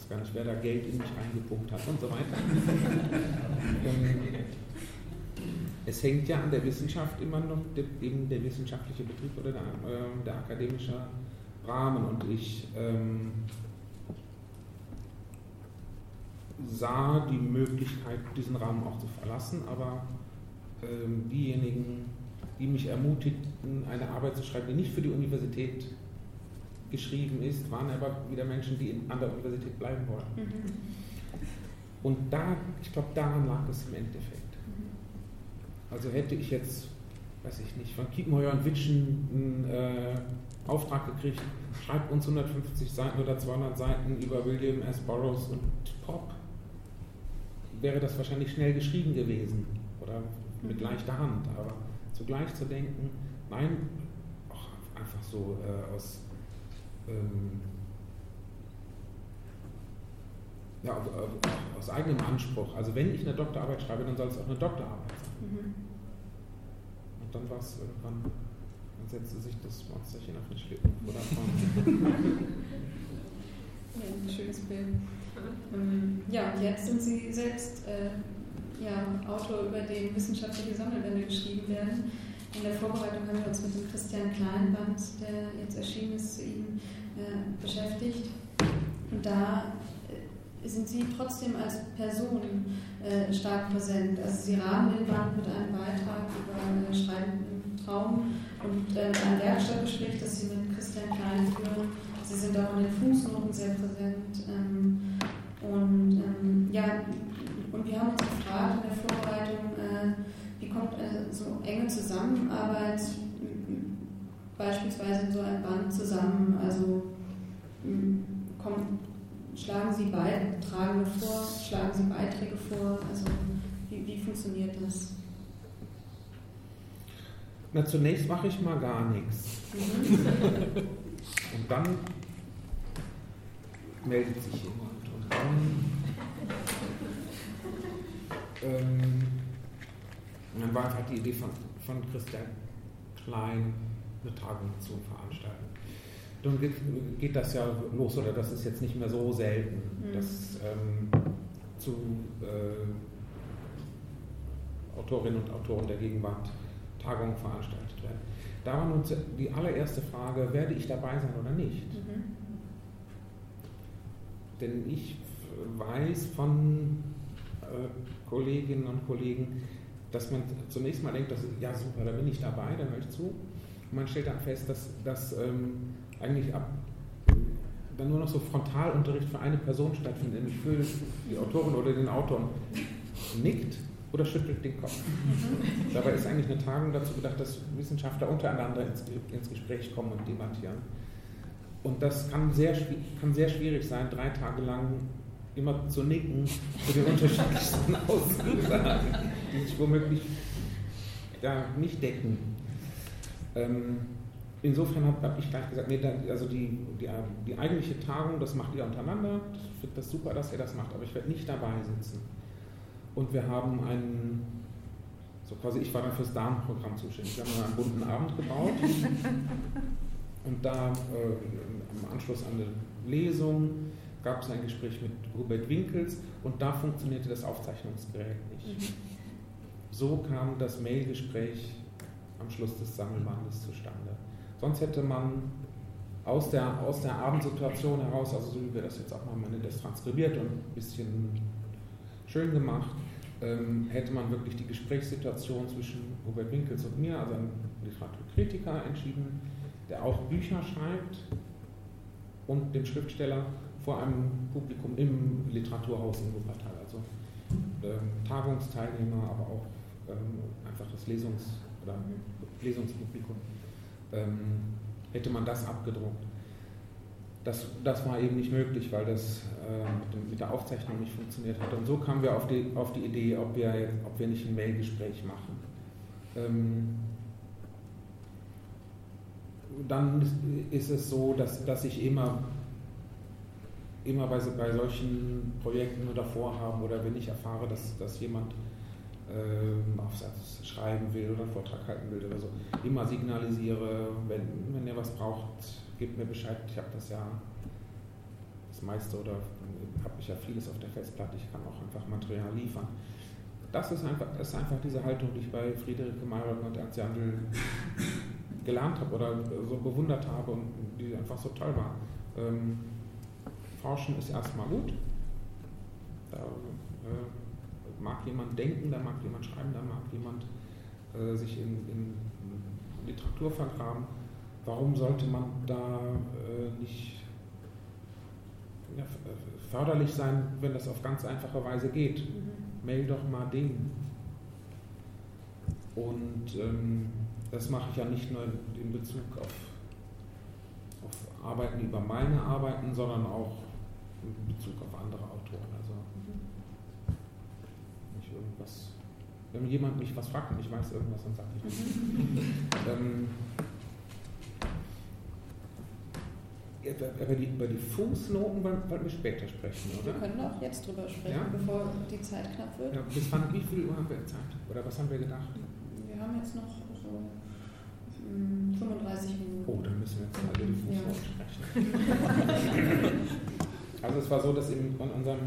weiß gar nicht, wer da Geld in mich reingepumpt hat und so weiter. [LAUGHS] es hängt ja an der Wissenschaft immer noch eben der wissenschaftliche Betrieb oder der, äh, der akademische Rahmen und ich ähm, sah die Möglichkeit, diesen Rahmen auch zu verlassen, aber ähm, diejenigen, die mich ermutigten, eine Arbeit zu schreiben, die nicht für die Universität geschrieben ist, waren aber wieder Menschen, die an der Universität bleiben wollten. Mhm. Und da, ich glaube, daran lag es im Endeffekt. Mhm. Also hätte ich jetzt, weiß ich nicht, von Kiepenheuer und Witschen einen äh, Auftrag gekriegt, schreibt uns 150 Seiten oder 200 Seiten über William S. Burroughs und Pop, wäre das wahrscheinlich schnell geschrieben gewesen oder mit mhm. leichter Hand. Aber zugleich zu denken, nein, einfach so äh, aus ähm, ja, aus eigenem Anspruch. Also wenn ich eine Doktorarbeit schreibe, dann soll es auch eine Doktorarbeit sein. Mhm. Und dann war es irgendwann, dann setzte sich das Monsterchen auf den Schlitten oder [LAUGHS] Ja, ein schönes Bild. Ähm, ja, und jetzt sind Sie selbst äh, ja, Autor, über den wissenschaftliche Sammelbände geschrieben werden. In der Vorbereitung haben wir uns mit dem Christian Kleinband, der jetzt erschienen ist, zu Ihnen äh, beschäftigt. Und da äh, sind Sie trotzdem als Person äh, stark präsent. Also Sie rahmen den Band mit einem Beitrag über Schreiben im Traum und äh, ein Werkstattgespräch, das Sie mit Christian Klein führen. Sie sind auch in den Fußnoten sehr präsent. Ähm, und ähm, ja, und wir haben uns gefragt in der Vorbereitung, äh, wie kommt äh, so enge Zusammenarbeit beispielsweise in so einem Band zusammen? Also kommen, schlagen Sie Beitragende vor, schlagen Sie Beiträge vor? Also wie, wie funktioniert das? Na, zunächst mache ich mal gar nichts. Mhm. Und dann meldet sich jemand. Und dann [LAUGHS] ähm, dann war halt die Idee von, von Christian Klein, eine Tagung zu veranstalten. Dann geht, geht, das ja los, oder das ist jetzt nicht mehr so selten, mhm. dass ähm, zu äh, Autorinnen und Autoren der Gegenwart Tagungen veranstaltet werden. Da war nun die allererste Frage, werde ich dabei sein oder nicht? Mhm. Denn ich weiß von äh, Kolleginnen und Kollegen, dass man zunächst mal denkt, dass, ja super, da bin ich dabei, da höre ich zu. Und man stellt dann fest, dass, dass ähm, eigentlich ab dann nur noch so Frontalunterricht für eine Person stattfindet, nämlich für die Autorin oder den Autor nickt oder schüttelt den Kopf. Mhm. Dabei ist eigentlich eine Tagung dazu gedacht, dass Wissenschaftler untereinander ins, ins Gespräch kommen und debattieren. Und das kann sehr, kann sehr schwierig sein, drei Tage lang immer zu nicken zu den unterschiedlichsten [LAUGHS] Aussagen, die sich womöglich ja, nicht decken. Ähm, insofern habe hab ich gleich gesagt, nee, also die, die, die, eigentliche Tagung, das macht ihr untereinander. Ich finde das super, dass ihr das macht, aber ich werde nicht dabei sitzen. Und wir haben einen, so quasi, ich war dann fürs Damenprogramm zuständig. Wir haben einen bunten Abend gebaut. [LAUGHS] Und da äh, im Anschluss an eine Lesung gab es ein Gespräch mit Hubert Winkels und da funktionierte das Aufzeichnungsgerät nicht. Mhm. So kam das Mailgespräch am Schluss des Sammelbandes zustande. Sonst hätte man aus der, aus der Abendsituation heraus, also so wie wir das jetzt auch mal am Ende das transkribiert und ein bisschen schön gemacht, ähm, hätte man wirklich die Gesprächssituation zwischen Robert Winkels und mir, also einem Literaturkritiker, entschieden, der auch Bücher schreibt und dem Schriftsteller vor einem Publikum im Literaturhaus in Wuppertal, also ähm, Tagungsteilnehmer, aber auch ähm, einfaches Lesungs- oder Lesungspublikum, ähm, hätte man das abgedruckt. Das, das war eben nicht möglich, weil das äh, mit, mit, der Aufzeichnung nicht funktioniert hat. Und so kamen wir auf die, auf die Idee, ob wir, ob wir nicht ein Mailgespräch machen. Ähm, dann ist es so, dass, dass ich immer, immer bei, bei solchen Projekten oder Vorhaben oder wenn ich erfahre, dass, dass jemand äh, Aufsatz schreiben will oder einen Vortrag halten will oder so, immer signalisiere, wenn, wenn ihr was braucht, gebt mir Bescheid. Ich habe das ja das meiste oder habe ich ja vieles auf der Festplatte, ich kann auch einfach Material liefern. Das ist einfach, das ist einfach diese Haltung, die ich bei Friederike Mayrock und Ernst Jandl gelernt habe oder so bewundert habe und die einfach so toll war. Ähm, Forschen ist erstmal gut. Da äh, mag jemand denken, da mag jemand schreiben, da mag jemand äh, sich in, in, Literatur vergraben. Warum sollte man da äh, nicht ja, förderlich sein, wenn das auf ganz einfache Weise geht? Mhm. Mail doch mal den. Und ähm, das mache ich ja nicht nur in Bezug auf, auf Arbeiten über meine Arbeiten, sondern auch in Bezug auf andere Autoren. Also nicht irgendwas. Wenn jemand mich was fragt und ich weiß irgendwas, dann sage ich das. ähm, über die, über die Fußnoten wollen, wir später sprechen, oder? Wir können auch jetzt drüber sprechen, ja? bevor die Zeit knapp wird. Ja, bis wann, wie viel Uhr haben wir Zeit? Oder was haben wir gedacht? Wir haben jetzt noch 35 Minuten. Oh, dann müssen wir jetzt mal über die ja. sprechen. [LAUGHS] also es war so, dass in, in unserem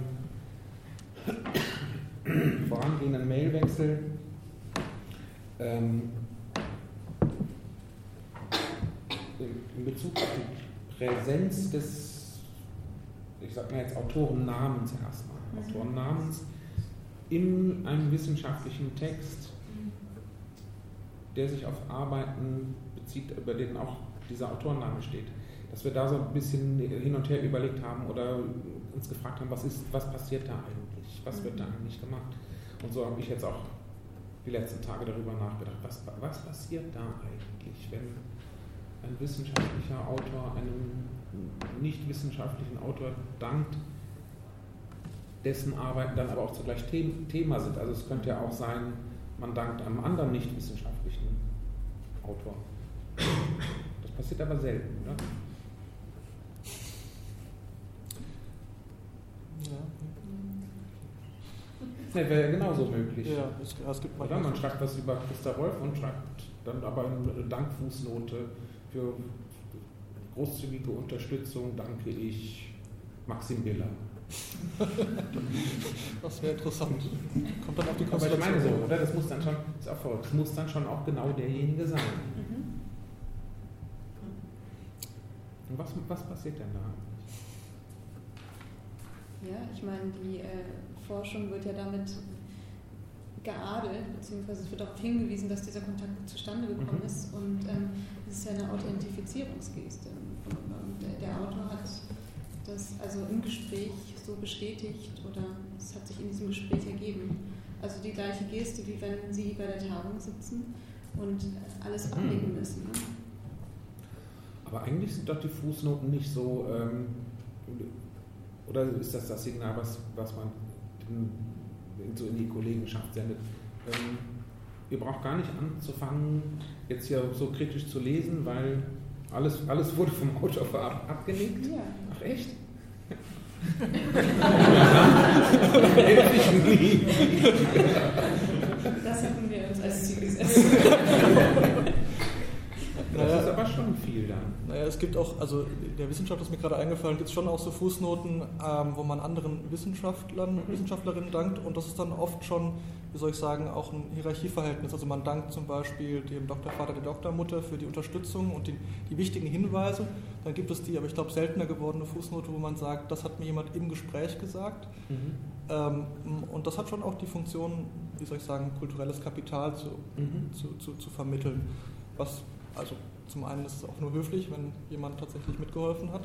vorangehenden Mailwechsel ähm, in Bezug auf die Präsenz des, ich sag mal jetzt Autorennamens erstmal, mhm. Autorennamens in einem wissenschaftlichen Text der sich auf Arbeiten bezieht, über denen auch dieser Autorenname steht. Dass wir da so ein bisschen hin und her überlegt haben oder uns gefragt haben, was, ist, was passiert da eigentlich? Was wird da mhm. eigentlich gemacht? Und so habe ich jetzt auch die letzten Tage darüber nachgedacht, was, was passiert da eigentlich, wenn ein wissenschaftlicher Autor einem nicht wissenschaftlichen Autor dankt, dessen Arbeiten dann aber auch zugleich Thema sind. Also es könnte ja auch sein, man dankt einem anderen nicht wissenschaftlichen Autor. Das passiert aber selten, oder? Ja. Das wäre ja genauso möglich. Ja, es, es gibt Oder man schreibt was über Christa Wolf und schreibt dann aber eine Dankfußnote für großzügige Unterstützung danke ich Maxim Biller. [LAUGHS] das wäre interessant. Kommt dann auf die Aber ich meine so, oder? Das muss dann schon, ist auch verrückt, das muss dann schon auch genau derjenige sein. Mhm. Und was, was passiert denn da? Ja, ich meine, die äh, Forschung wird ja damit geadelt, beziehungsweise es wird darauf hingewiesen, dass dieser Kontakt zustande gekommen mhm. ist und ähm, es ist ja eine Authentifizierungsgeste. Und der, der Autor hat das also im Gespräch so bestätigt oder es hat sich in diesem Gespräch ergeben. Also die gleiche Geste, wie wenn Sie bei der Tagung sitzen und alles mhm. ablegen müssen. Ne? Aber eigentlich sind doch die Fußnoten nicht so, ähm, oder ist das das Signal, was, was man in, so in die Kollegenschaft sendet? Ähm, ihr braucht gar nicht anzufangen, jetzt hier so kritisch zu lesen, weil alles, alles wurde vom Autor vorab abgelegt. Ja. Ach echt? Das hatten wir uns als Ziel gesetzt. [LAUGHS] Viel dann. Naja, es gibt auch, also der Wissenschaft ist mir gerade eingefallen, gibt es schon auch so Fußnoten, ähm, wo man anderen Wissenschaftlern, Mhm. Wissenschaftlerinnen dankt und das ist dann oft schon, wie soll ich sagen, auch ein Hierarchieverhältnis. Also man dankt zum Beispiel dem Doktorvater, der Doktormutter für die Unterstützung und die, die wichtigen Hinweise. Dann gibt es die, aber ich glaube, seltener gewordene Fußnote, wo man sagt, das hat mir jemand im Gespräch gesagt. Mhm. Ähm, und das hat schon auch die Funktion, wie soll ich sagen, kulturelles Kapital zu, Mhm. zu, zu, zu vermitteln. Was, also zum einen ist es auch nur höflich, wenn jemand tatsächlich mitgeholfen hat.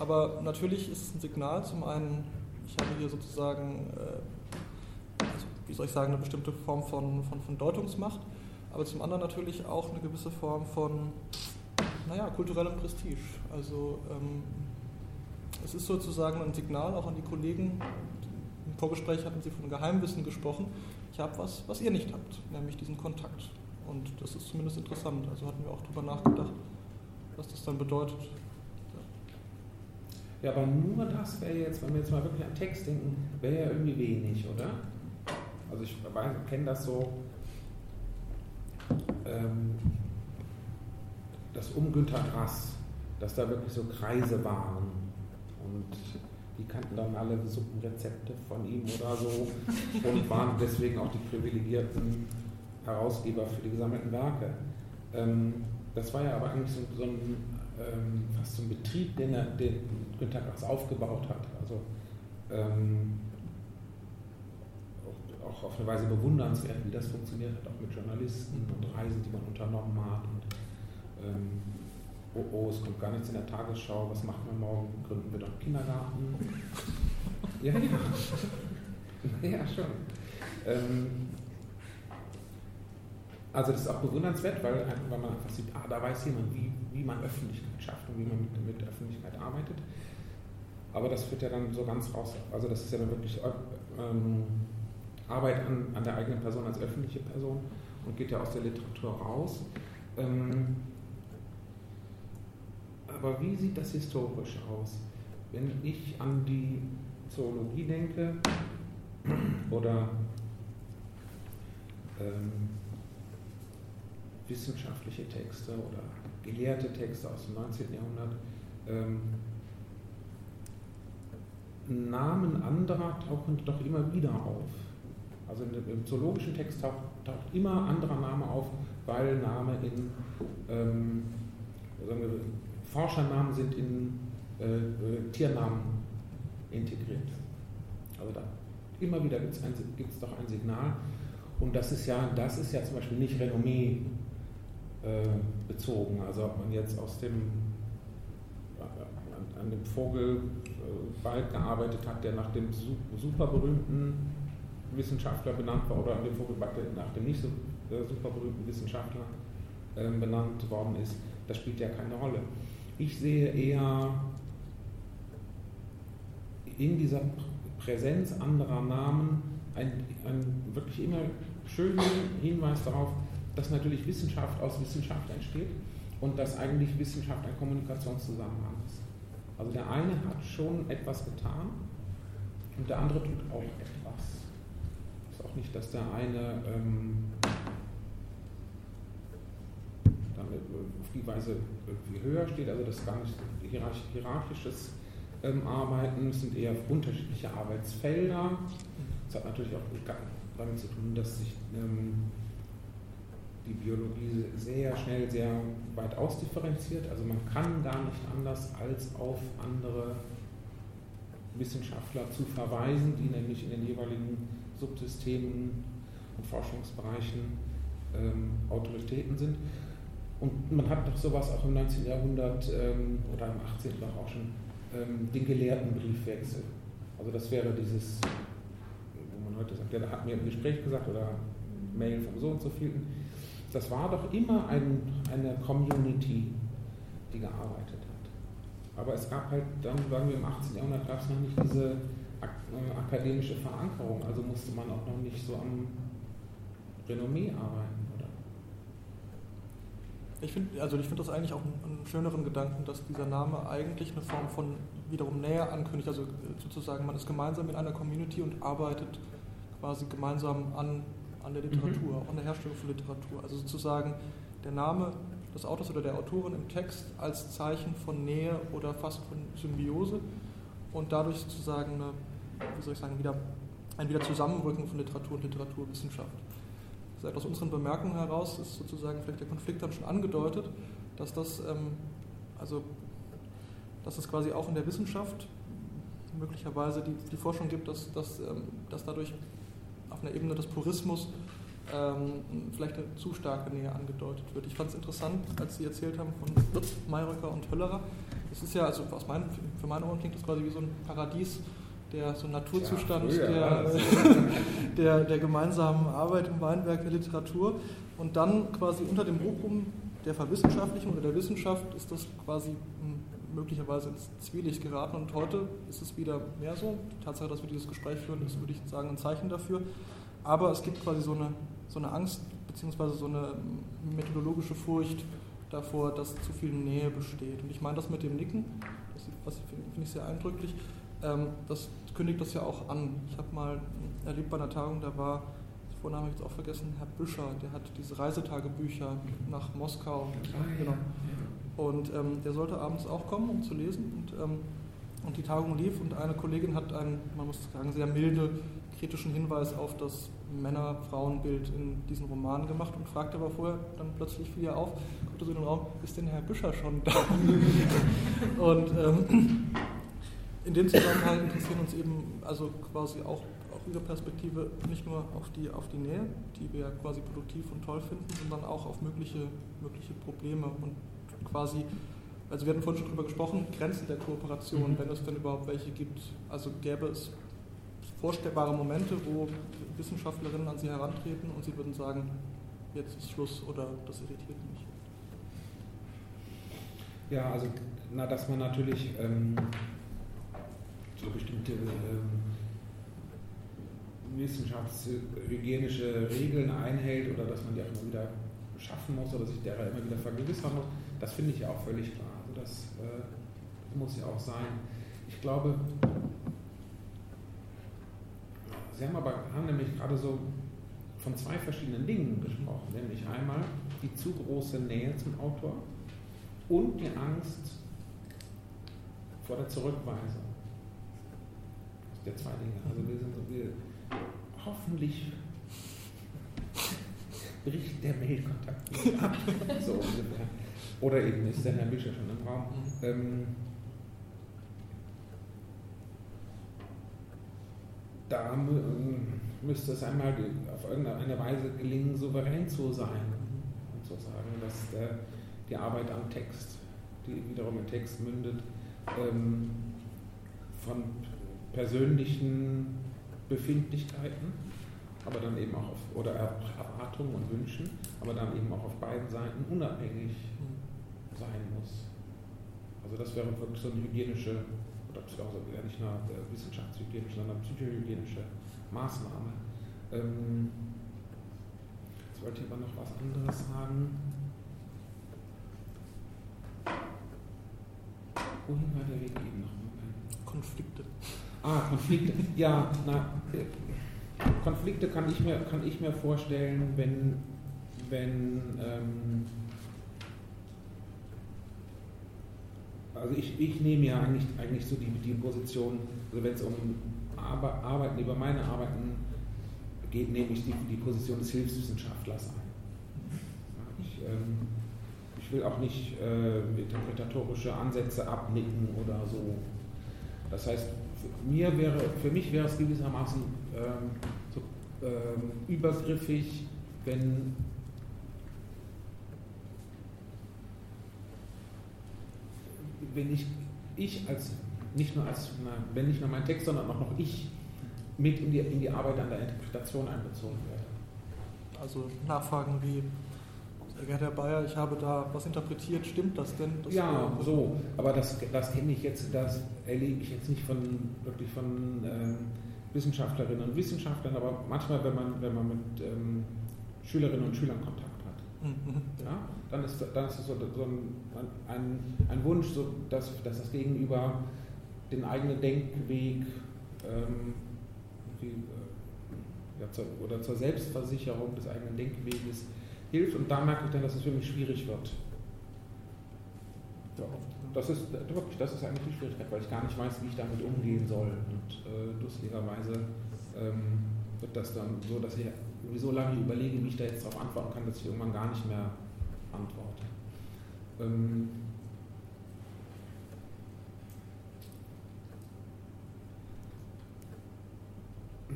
Aber natürlich ist es ein Signal. Zum einen, ich habe hier sozusagen, äh, also wie soll ich sagen, eine bestimmte Form von, von, von Deutungsmacht. Aber zum anderen natürlich auch eine gewisse Form von, naja, kulturellem Prestige. Also ähm, es ist sozusagen ein Signal auch an die Kollegen. Im Vorgespräch hatten Sie von Geheimwissen gesprochen. Ich habe was, was ihr nicht habt, nämlich diesen Kontakt. Und das ist zumindest interessant. Also hatten wir auch darüber nachgedacht, was das dann bedeutet. Ja, aber nur das wäre jetzt, wenn wir jetzt mal wirklich an Text denken, wäre ja irgendwie wenig, oder? Also ich kenne das so, ähm, das um Günter Grass, dass da wirklich so Kreise waren und die kannten dann alle Suppenrezepte von ihm oder so und waren deswegen auch die privilegierten Herausgeber für die gesammelten Werke. Ähm, das war ja aber eigentlich so, so ein ähm, fast so ein Betrieb, den, er, den Günter Grass aufgebaut hat. Also ähm, auch, auch auf eine Weise bewundernswert, wie das funktioniert hat, auch mit Journalisten und Reisen, die man unternommen hat. Und, ähm, oh, oh, es kommt gar nichts in der Tagesschau, was machen wir morgen? Gründen wir doch einen Kindergarten? [LAUGHS] ja, ja. [LAUGHS] ja, schon. Ähm, also das ist auch bewundernswert, weil, weil man einfach sieht, ah, da weiß jemand, wie, wie man Öffentlichkeit schafft und wie man mit, mit Öffentlichkeit arbeitet. Aber das führt ja dann so ganz raus. Also das ist ja dann wirklich ähm, Arbeit an, an der eigenen Person als öffentliche Person und geht ja aus der Literatur raus. Ähm, aber wie sieht das historisch aus? Wenn ich an die Zoologie denke oder ähm, wissenschaftliche Texte oder gelehrte Texte aus dem 19. Jahrhundert, ähm, Namen anderer tauchen doch immer wieder auf. Also im zoologischen Text taucht, taucht immer anderer Name auf, weil Name in ähm, sagen wir, Forschernamen sind in äh, Tiernamen integriert. Also da immer wieder gibt es doch ein Signal. Und das ist ja, das ist ja zum Beispiel nicht Renommee äh, bezogen. Also ob man jetzt aus dem an, an dem Vogelwald gearbeitet hat, der nach dem super berühmten Wissenschaftler benannt war, oder an dem Vogelwald, der nach dem nicht so äh, super berühmten Wissenschaftler äh, benannt worden ist, das spielt ja keine Rolle. Ich sehe eher in dieser Präsenz anderer Namen einen, einen wirklich immer schönen Hinweis darauf, dass natürlich Wissenschaft aus Wissenschaft entsteht und dass eigentlich Wissenschaft ein Kommunikationszusammenhang ist. Also der eine hat schon etwas getan und der andere tut auch etwas. Ist auch nicht, dass der eine ähm, dann auf die Weise irgendwie höher steht, also das ist gar nicht hierarch hierarchisches ähm, Arbeiten, es sind eher unterschiedliche Arbeitsfelder. Das hat natürlich auch damit zu tun, dass sich ähm, die Biologie sehr schnell, sehr weit ausdifferenziert. Also man kann gar nicht anders als auf andere Wissenschaftler zu verweisen, die nämlich in den jeweiligen Subsystemen und Forschungsbereichen ähm, Autoritäten sind. Und man hat doch sowas auch im 19. Jahrhundert ähm, oder im 18. auch schon, ähm, den gelehrten Briefwechsel. Also das wäre dieses, wo man heute sagt, da hat mir im Gespräch gesagt oder Mail vom so und so vielen. Das war doch immer ein, eine Community, die gearbeitet hat. Aber es gab halt dann, sagen wir im 18. Jahrhundert, gab es noch nicht diese ak äh, akademische Verankerung, also musste man auch noch nicht so am Renommee arbeiten, oder? Ich finde also find das eigentlich auch einen, einen, schöneren Gedanken, dass dieser Name eigentlich eine Form von wiederum Nähe ankündigt. Also sozusagen, man ist gemeinsam in einer Community und arbeitet quasi gemeinsam an, an der Literatur, mhm. an der Herstellung von Literatur. Also sozusagen, der Name des Autors oder der Autorin im Text als Zeichen von Nähe oder fast von Symbiose und dadurch sozusagen eine, wie soll ich sagen, wieder, ein Wiederzusammenrücken von Literatur und Literaturwissenschaft. Seit aus unseren Bemerkungen heraus ist sozusagen vielleicht der Konflikt dann schon angedeutet, dass das, ähm, also, dass es quasi auch in der Wissenschaft möglicherweise die, die Forschung gibt, dass, dass, ähm, dass dadurch auf einer Ebene des Purismus ähm, vielleicht eine zu starke Nähe angedeutet wird. Ich fand es interessant, als Sie erzählt haben von Lutz, Mayröcker und Höllerer. Es ist ja, also aus mein, für meine Ohren klingt das quasi wie so ein Paradies, der so ein Naturzustand ja, der, [LAUGHS] der, der gemeinsamen Arbeit im Weinberg der Literatur. Und dann quasi unter dem Buchrum der Verwissenschaftlichen oder der Wissenschaft ist das quasi hm, möglicherweise ins Zwielicht geraten. Und heute ist es wieder mehr so. Die Tatsache, dass wir dieses Gespräch führen, ist, würde ich sagen, ein Zeichen dafür. Aber es gibt quasi so eine, so eine Angst beziehungsweise so eine methodologische Furcht davor, dass zu viel Nähe besteht. Und ich meine das mit dem Nicken, das finde ich sehr eindrücklich, ähm, das kündigt das ja auch an. Ich habe mal erlebt bei einer Tagung, da war, das Vorname habe ich jetzt auch vergessen, Herr Büscher, der hat diese Reisetagebücher nach Moskau. Ah, genau. Und ähm, der sollte abends auch kommen, um zu lesen. Und, ähm, und die Tagung lief und eine Kollegin hat einen, man muss sagen, sehr milde kritischen Hinweis auf das Männer-Frauen-Bild in diesen Romanen gemacht und fragte aber vorher dann plötzlich fiel auf, guckte so in den Raum, ist denn Herr Büscher schon da? [LAUGHS] und ähm, in dem Zusammenhang interessieren uns eben also quasi auch aus Ihrer Perspektive nicht nur auf die, auf die Nähe, die wir quasi produktiv und toll finden, sondern auch auf mögliche, mögliche Probleme und quasi also wir hatten vorhin schon darüber gesprochen, Grenzen der Kooperation, mhm. wenn es denn überhaupt welche gibt. Also gäbe es vorstellbare Momente, wo Wissenschaftlerinnen an Sie herantreten und Sie würden sagen, jetzt ist Schluss oder das irritiert mich? Ja, also na, dass man natürlich ähm, so bestimmte ähm, wissenschaftshygienische Regeln einhält oder dass man die auch immer wieder schaffen muss oder sich derer immer wieder vergewissern muss, das finde ich auch völlig klar. Also das äh, muss ja auch sein. Ich glaube, Sie haben aber haben nämlich gerade so von zwei verschiedenen Dingen gesprochen, nämlich einmal die zu große Nähe zum Autor und die Angst vor der Zurückweisung. Das sind ja zwei Dinge. Also wir sind so, wir, hoffentlich bricht der Mailkontakt ab. so ungefähr. Oder eben ist der Herr Bücher schon im Raum. Mhm. Ähm, da müsste es einmal auf irgendeine Weise gelingen, souverän zu sein und zu sagen, dass der, die Arbeit am Text, die wiederum im Text mündet, ähm, von persönlichen Befindlichkeiten, aber dann eben auch auf, oder Erwartungen und Wünschen, aber dann eben auch auf beiden Seiten unabhängig sein muss. Also das wäre wirklich so eine hygienische oder ja nicht nur wissenschaftshygienische, sondern psychohygienische Maßnahme. Ähm, jetzt wollte ich aber noch was anderes sagen. Wohin war der Weg eben noch? Konflikte. Ah, Konflikte. Ja, na, äh, Konflikte kann ich mir, kann ich mir vorstellen, wenn, wenn ähm, also ich, ich nehme ja eigentlich, eigentlich so die, die Position, also wenn es um Arbeiten, über meine Arbeiten geht, nehme ich die, die Position des Hilfswissenschaftlers ein. Ich, ähm, ich will auch nicht äh, interpretatorische Ansätze abnicken oder so. Das heißt, für, mir wäre, für mich wäre es gewissermaßen ähm, so, ähm, übergriffig, wenn wenn ich, ich als, nicht nur als, wenn nicht nur mein Text, sondern auch noch ich mit in die, in die Arbeit an der Interpretation einbezogen werde. Also Nachfragen wie, sehr geehrter Herr Bayer, ich habe da was interpretiert, stimmt das denn? Das ja, so, aber das, das kenne ich jetzt, das erlebe ich jetzt nicht von, wirklich von ähm, Wissenschaftlerinnen und Wissenschaftlern, aber manchmal, wenn man, wenn man mit ähm, Schülerinnen und Schülern Kontakt. Ja, dann ist, dann ist es so, so ein, ein, ein, Wunsch, so, dass, dass das Gegenüber den eigenen Denkweg ähm, wie, äh, ja, zur, oder zur Selbstversicherung des eigenen Denkweges hilft. Und da merke ich dann, dass es für mich schwierig wird, Ja, das ist wirklich, das ist eigentlich die Schwierigkeit, weil ich gar nicht weiß, wie ich damit umgehen soll. Und äh, lustigerweise ähm, wird das dann so, dass ich so lange überlege, wie ich da jetzt darauf antworten kann, dass ich irgendwann gar nicht mehr antworte. Ähm,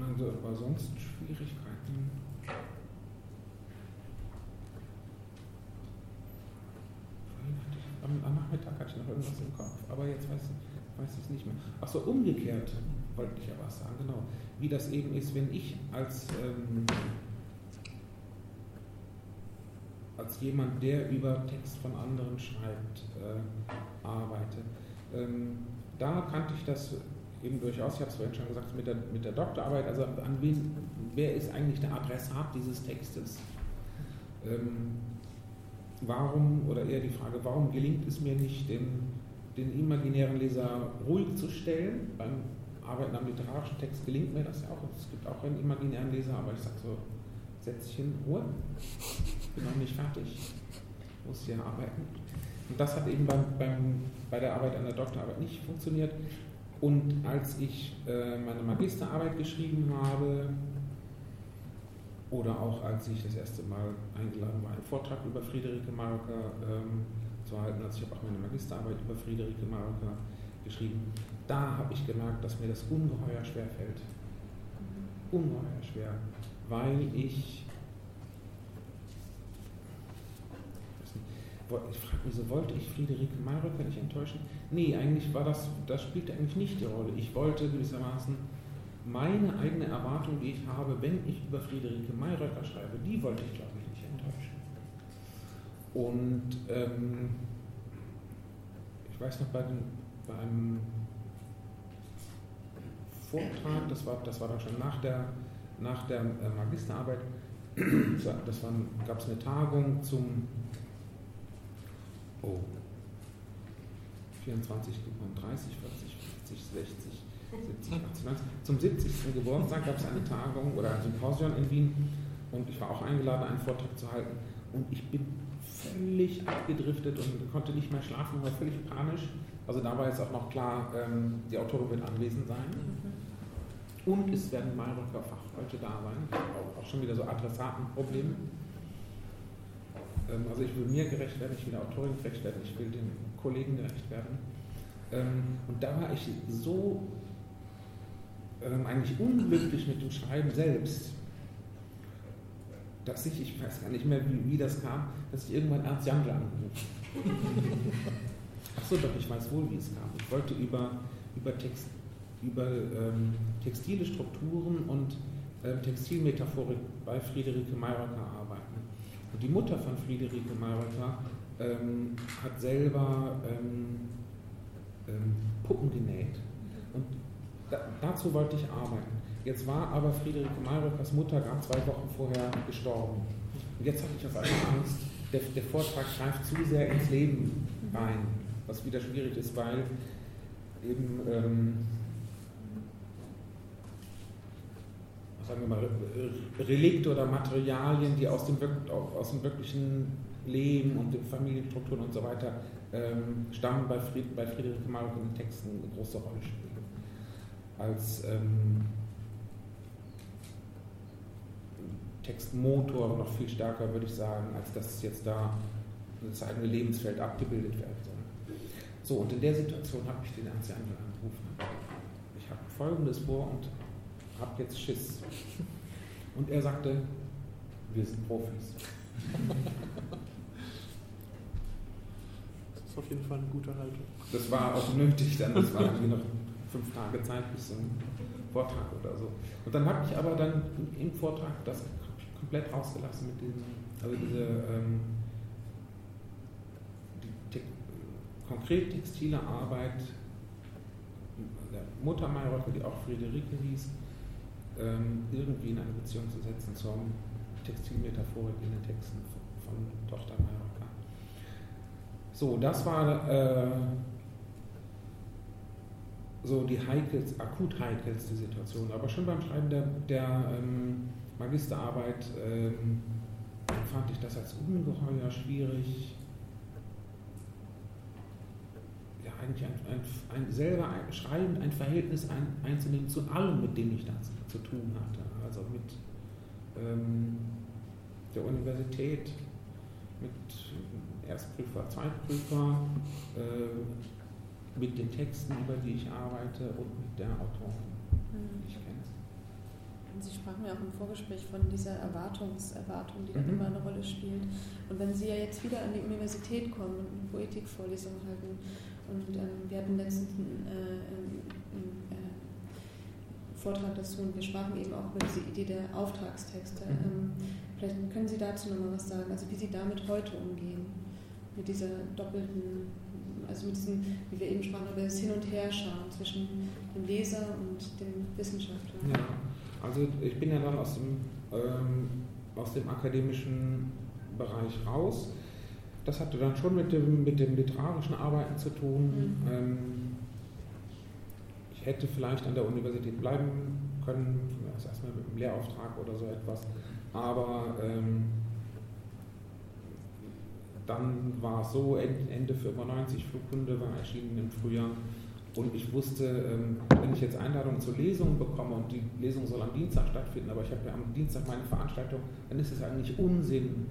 also, aber sonst Schwierigkeiten. am, am, Nachmittag hatte ich noch irgendwas im Kopf, aber jetzt weiß, weiß ich es nicht mehr. Achso, umgekehrt wollte ich was sagen, genau. Wie das eben ist, wenn ich als, ähm, als jemand, der über Text von anderen schreibt, äh, arbeite. Ähm, da kannte ich das eben durchaus, ich habe es vorhin schon gesagt, mit der, mit der Doktorarbeit, also an wen, wer ist eigentlich der Adressat dieses Textes? Ähm, warum, oder eher die Frage, warum gelingt es mir nicht, den, den imaginären Leser ruhig zu stellen? Beim Arbeiten am literarischen Text gelingt mir das ja auch. Es gibt auch einen imaginären Leser, aber ich sage so, setz dich hin, Ruhe, ich bin noch nicht fertig, ich muss hier arbeiten. Und das hat eben beim, beim, bei der Arbeit an der Doktorarbeit nicht funktioniert. Und als ich äh, meine Magisterarbeit geschrieben habe, oder auch als ich das erste Mal eingeladen war, einen Vortrag über Friederike Maroka ähm, zu halten, also ich habe auch meine Magisterarbeit über Friederike Maroka geschrieben, da habe ich gemerkt, dass mir das ungeheuer schwer fällt. Ungeheuer schwer, weil ich ich frage mich so, wollte ich Friederike Mayröcker nicht enttäuschen? Nee, eigentlich war das, das spielte eigentlich nicht die Rolle. Ich wollte gewissermaßen meine eigene Erwartung, die ich habe, wenn ich über Friederike Mayröcker schreibe, die wollte ich, glaube ich, nicht enttäuschen. Und ähm, ich weiß noch, bei, den, bei einem Vortrag, das war, das war dann schon nach der, nach der äh, Magisterarbeit, [CLEARS THROAT] das gab es eine Tagung zum oh, 24, 30, 40, 50, 60, 70, 80, 90. Zum 70. Geburtstag gab es eine Tagung oder ein Symposion in Wien und ich war auch eingeladen, einen Vortrag zu halten. Und ich bin völlig abgedriftet und konnte nicht mehr schlafen, war völlig panisch. Also da war jetzt auch noch klar, ähm, die Autorin wird anwesend sein. Und es werden Mayröcker Fachleute da sein. Auch schon wieder so Adressatenprobleme. Ähm, also ich will mir gerecht werden, ich will der Autorin gerecht werden, ich will den Kollegen gerecht werden. Ähm, und da war ich so ähm, eigentlich unglücklich mit dem Schreiben selbst, dass ich, ich weiß gar nicht mehr, wie, wie das kam, dass ich irgendwann Ernst Jandl angerufen [LAUGHS] Achso, doch, ich weiß wohl, wie es kam. Ich wollte über, über, Text, über ähm, textile Strukturen und äh, Textilmetaphorik bei Friederike Mayröcker arbeiten. Und die Mutter von Friederike Mayröcker ähm, hat selber ähm, ähm, Puppen genäht. Und da, dazu wollte ich arbeiten. Jetzt war aber Friederike Mayröckers Mutter gerade zwei Wochen vorher gestorben. Und jetzt hatte ich auf einmal Angst, der, der Vortrag greift zu sehr ins Leben rein, was wieder schwierig ist, weil eben ähm, sagen wir mal, Relikte oder Materialien, die aus dem, aus dem wirklichen Leben und den Familienstrukturen und so weiter ähm, stammen, bei, Fried, bei Friederike Marok in den Texten eine große Rolle spielen. Als ähm, Textmotor noch viel stärker, würde ich sagen, als dass jetzt da das eigene Lebensfeld abgebildet werden soll. So, und in der Situation habe ich den Ernst Jandl angerufen. Ich habe Folgendes vor und habe jetzt Schiss. Und er sagte, wir sind Profis. Das ist auf jeden Fall eine gute Haltung. Das war auch nötig, dann das war irgendwie noch fünf Tage Zeit bis zum Vortrag oder so. Und dann habe ich aber dann im Vortrag das komplett rausgelassen mit diesem, also diese ähm, die te konkret textile Arbeit der Mutter Mayrocke, die auch Friederike hieß, ähm, irgendwie in eine Beziehung zu setzen zur Textilmetaphorik in den Texten von, von Tochter Mallorca. So, das war äh, so die heikelste, akut heikelste Situation. Aber schon beim Schreiben der, der ähm, Magisterarbeit ähm, fand ich das als ungeheuer schwierig, eigentlich ein, ein, ein selber ein, schreiben, ein Verhältnis ein, einzunehmen zu allem, mit dem ich da zu, zu tun hatte. Also mit ähm, der Universität, mit Erstprüfer, Zweitprüfer, äh, mit den Texten, über die ich arbeite und mit der Autorin, die ich kenne. Sie sprachen ja auch im Vorgespräch von dieser Erwartungserwartung, die dann Mhm. immer eine Rolle spielt. Und wenn Sie ja jetzt wieder an die Universität kommen und eine Poetikvorlesung halten, und ähm, wir hatten letztens einen äh, einen, äh, Vortrag dazu und wir sprachen eben auch über diese Idee der Auftragstexte. Mhm. Ähm, vielleicht können Sie dazu nochmal was sagen, also wie Sie damit heute umgehen, mit dieser doppelten, also mit diesem, wie wir eben sprachen, über das Hin- und Herschauen zwischen dem Leser und dem Wissenschaftler. Ja, also ich bin ja dann aus dem, ähm, aus dem akademischen Bereich raus. Das hatte dann schon mit dem, mit dem literarischen Arbeiten zu tun. Mhm. Ähm, ich hätte vielleicht an der Universität bleiben können, also erstmal mit einem Lehrauftrag oder so etwas. Aber ähm, dann war es so, End- Ende 95, Flugkunde war erschienen im Frühjahr. Und ich wusste, ähm, wenn ich jetzt Einladungen zur Lesung bekomme und die Lesung soll am Dienstag stattfinden, aber ich habe ja am Dienstag meine Veranstaltung, dann ist es eigentlich Unsinn,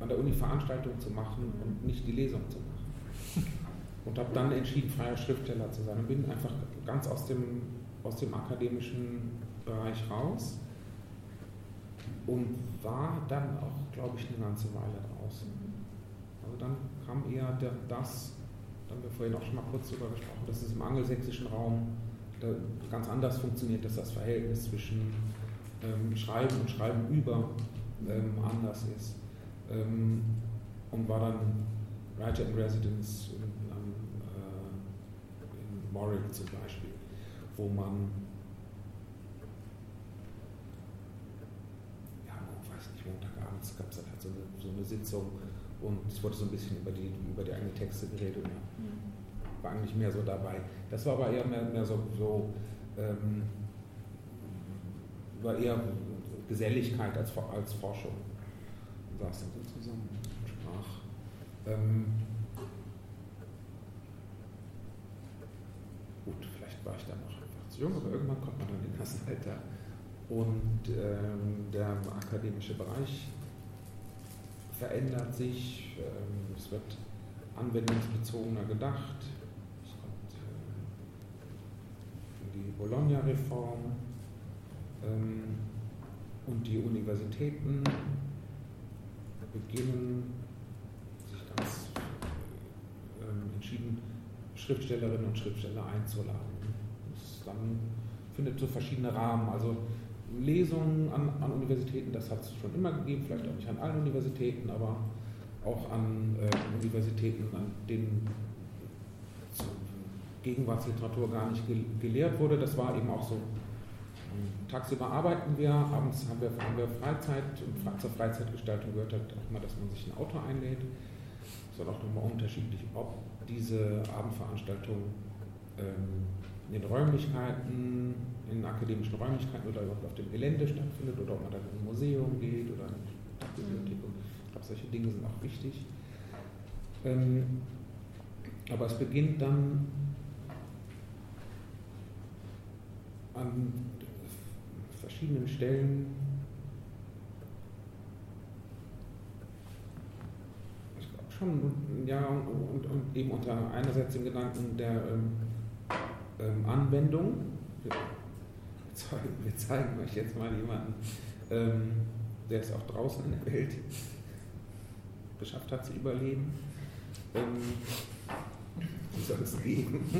an der Uni Veranstaltungen zu machen und nicht die Lesung zu machen. [LAUGHS] Und habe dann entschieden, freier Schriftsteller zu sein und bin einfach ganz aus dem, aus dem akademischen Bereich raus und war dann auch, glaube ich, eine ganze Weile draußen. Also dann kam eher der, das, da haben wir vorhin auch schon mal kurz drüber gesprochen, dass es im angelsächsischen Raum ganz anders funktioniert, dass das Verhältnis zwischen ähm, Schreiben und Schreiben über ähm, anders ist. Ähm, und war dann Writer in Residence in, am, äh, in Warwick zum Beispiel, wo man ja, weiß nicht, Montagabends gab es dann halt so eine, so eine Sitzung und es wurde so ein bisschen über die, über die eigenen Texte geredet. Und ja, war eigentlich mehr so dabei. Das war aber eher mehr, mehr so, so ähm, war eher Geselligkeit als, als Forschung. Saß dann so zusammen und sprach. Ähm, gut, vielleicht war ich dann noch einfach zu jung, aber irgendwann kommt man dann in das Alter. Und ähm, der akademische Bereich verändert sich, ähm, es wird anwendungsbezogener gedacht, es kommt äh, die Bologna-Reform ähm, und die Universitäten beginnen sich ganz äh, entschieden, Schriftstellerinnen und Schriftsteller einzuladen. Das dann findet so verschiedene Rahmen, also Lesungen an, an Universitäten, das hat es schon immer gegeben, vielleicht auch nicht an allen Universitäten, aber auch an äh, Universitäten, an denen Gegenwartsliteratur gar nicht ge gelehrt wurde. Das war eben auch so. Tagsüber arbeiten wir, abends haben wir, haben wir Freizeit und zur Freizeitgestaltung gehört halt auch immer, dass man sich ein Auto einlädt. Es ist auch nochmal unterschiedlich, ob diese Abendveranstaltung ähm, in den Räumlichkeiten, in akademischen Räumlichkeiten oder überhaupt auf dem Gelände stattfindet oder ob man dann in ein Museum geht oder in eine Bibliothek. Ich glaube, solche Dinge sind auch wichtig. Ähm, aber es beginnt dann an verschiedenen Stellen ich glaube schon, ja, und, und, und eben unter einerseits dem Gedanken der ähm, ähm, Anwendung. Wir zeigen, wir zeigen, euch jetzt mal jemanden, ähm, der es auch draußen in der Welt geschafft hat zu überleben. Ähm, wie soll es gehen? [LAUGHS]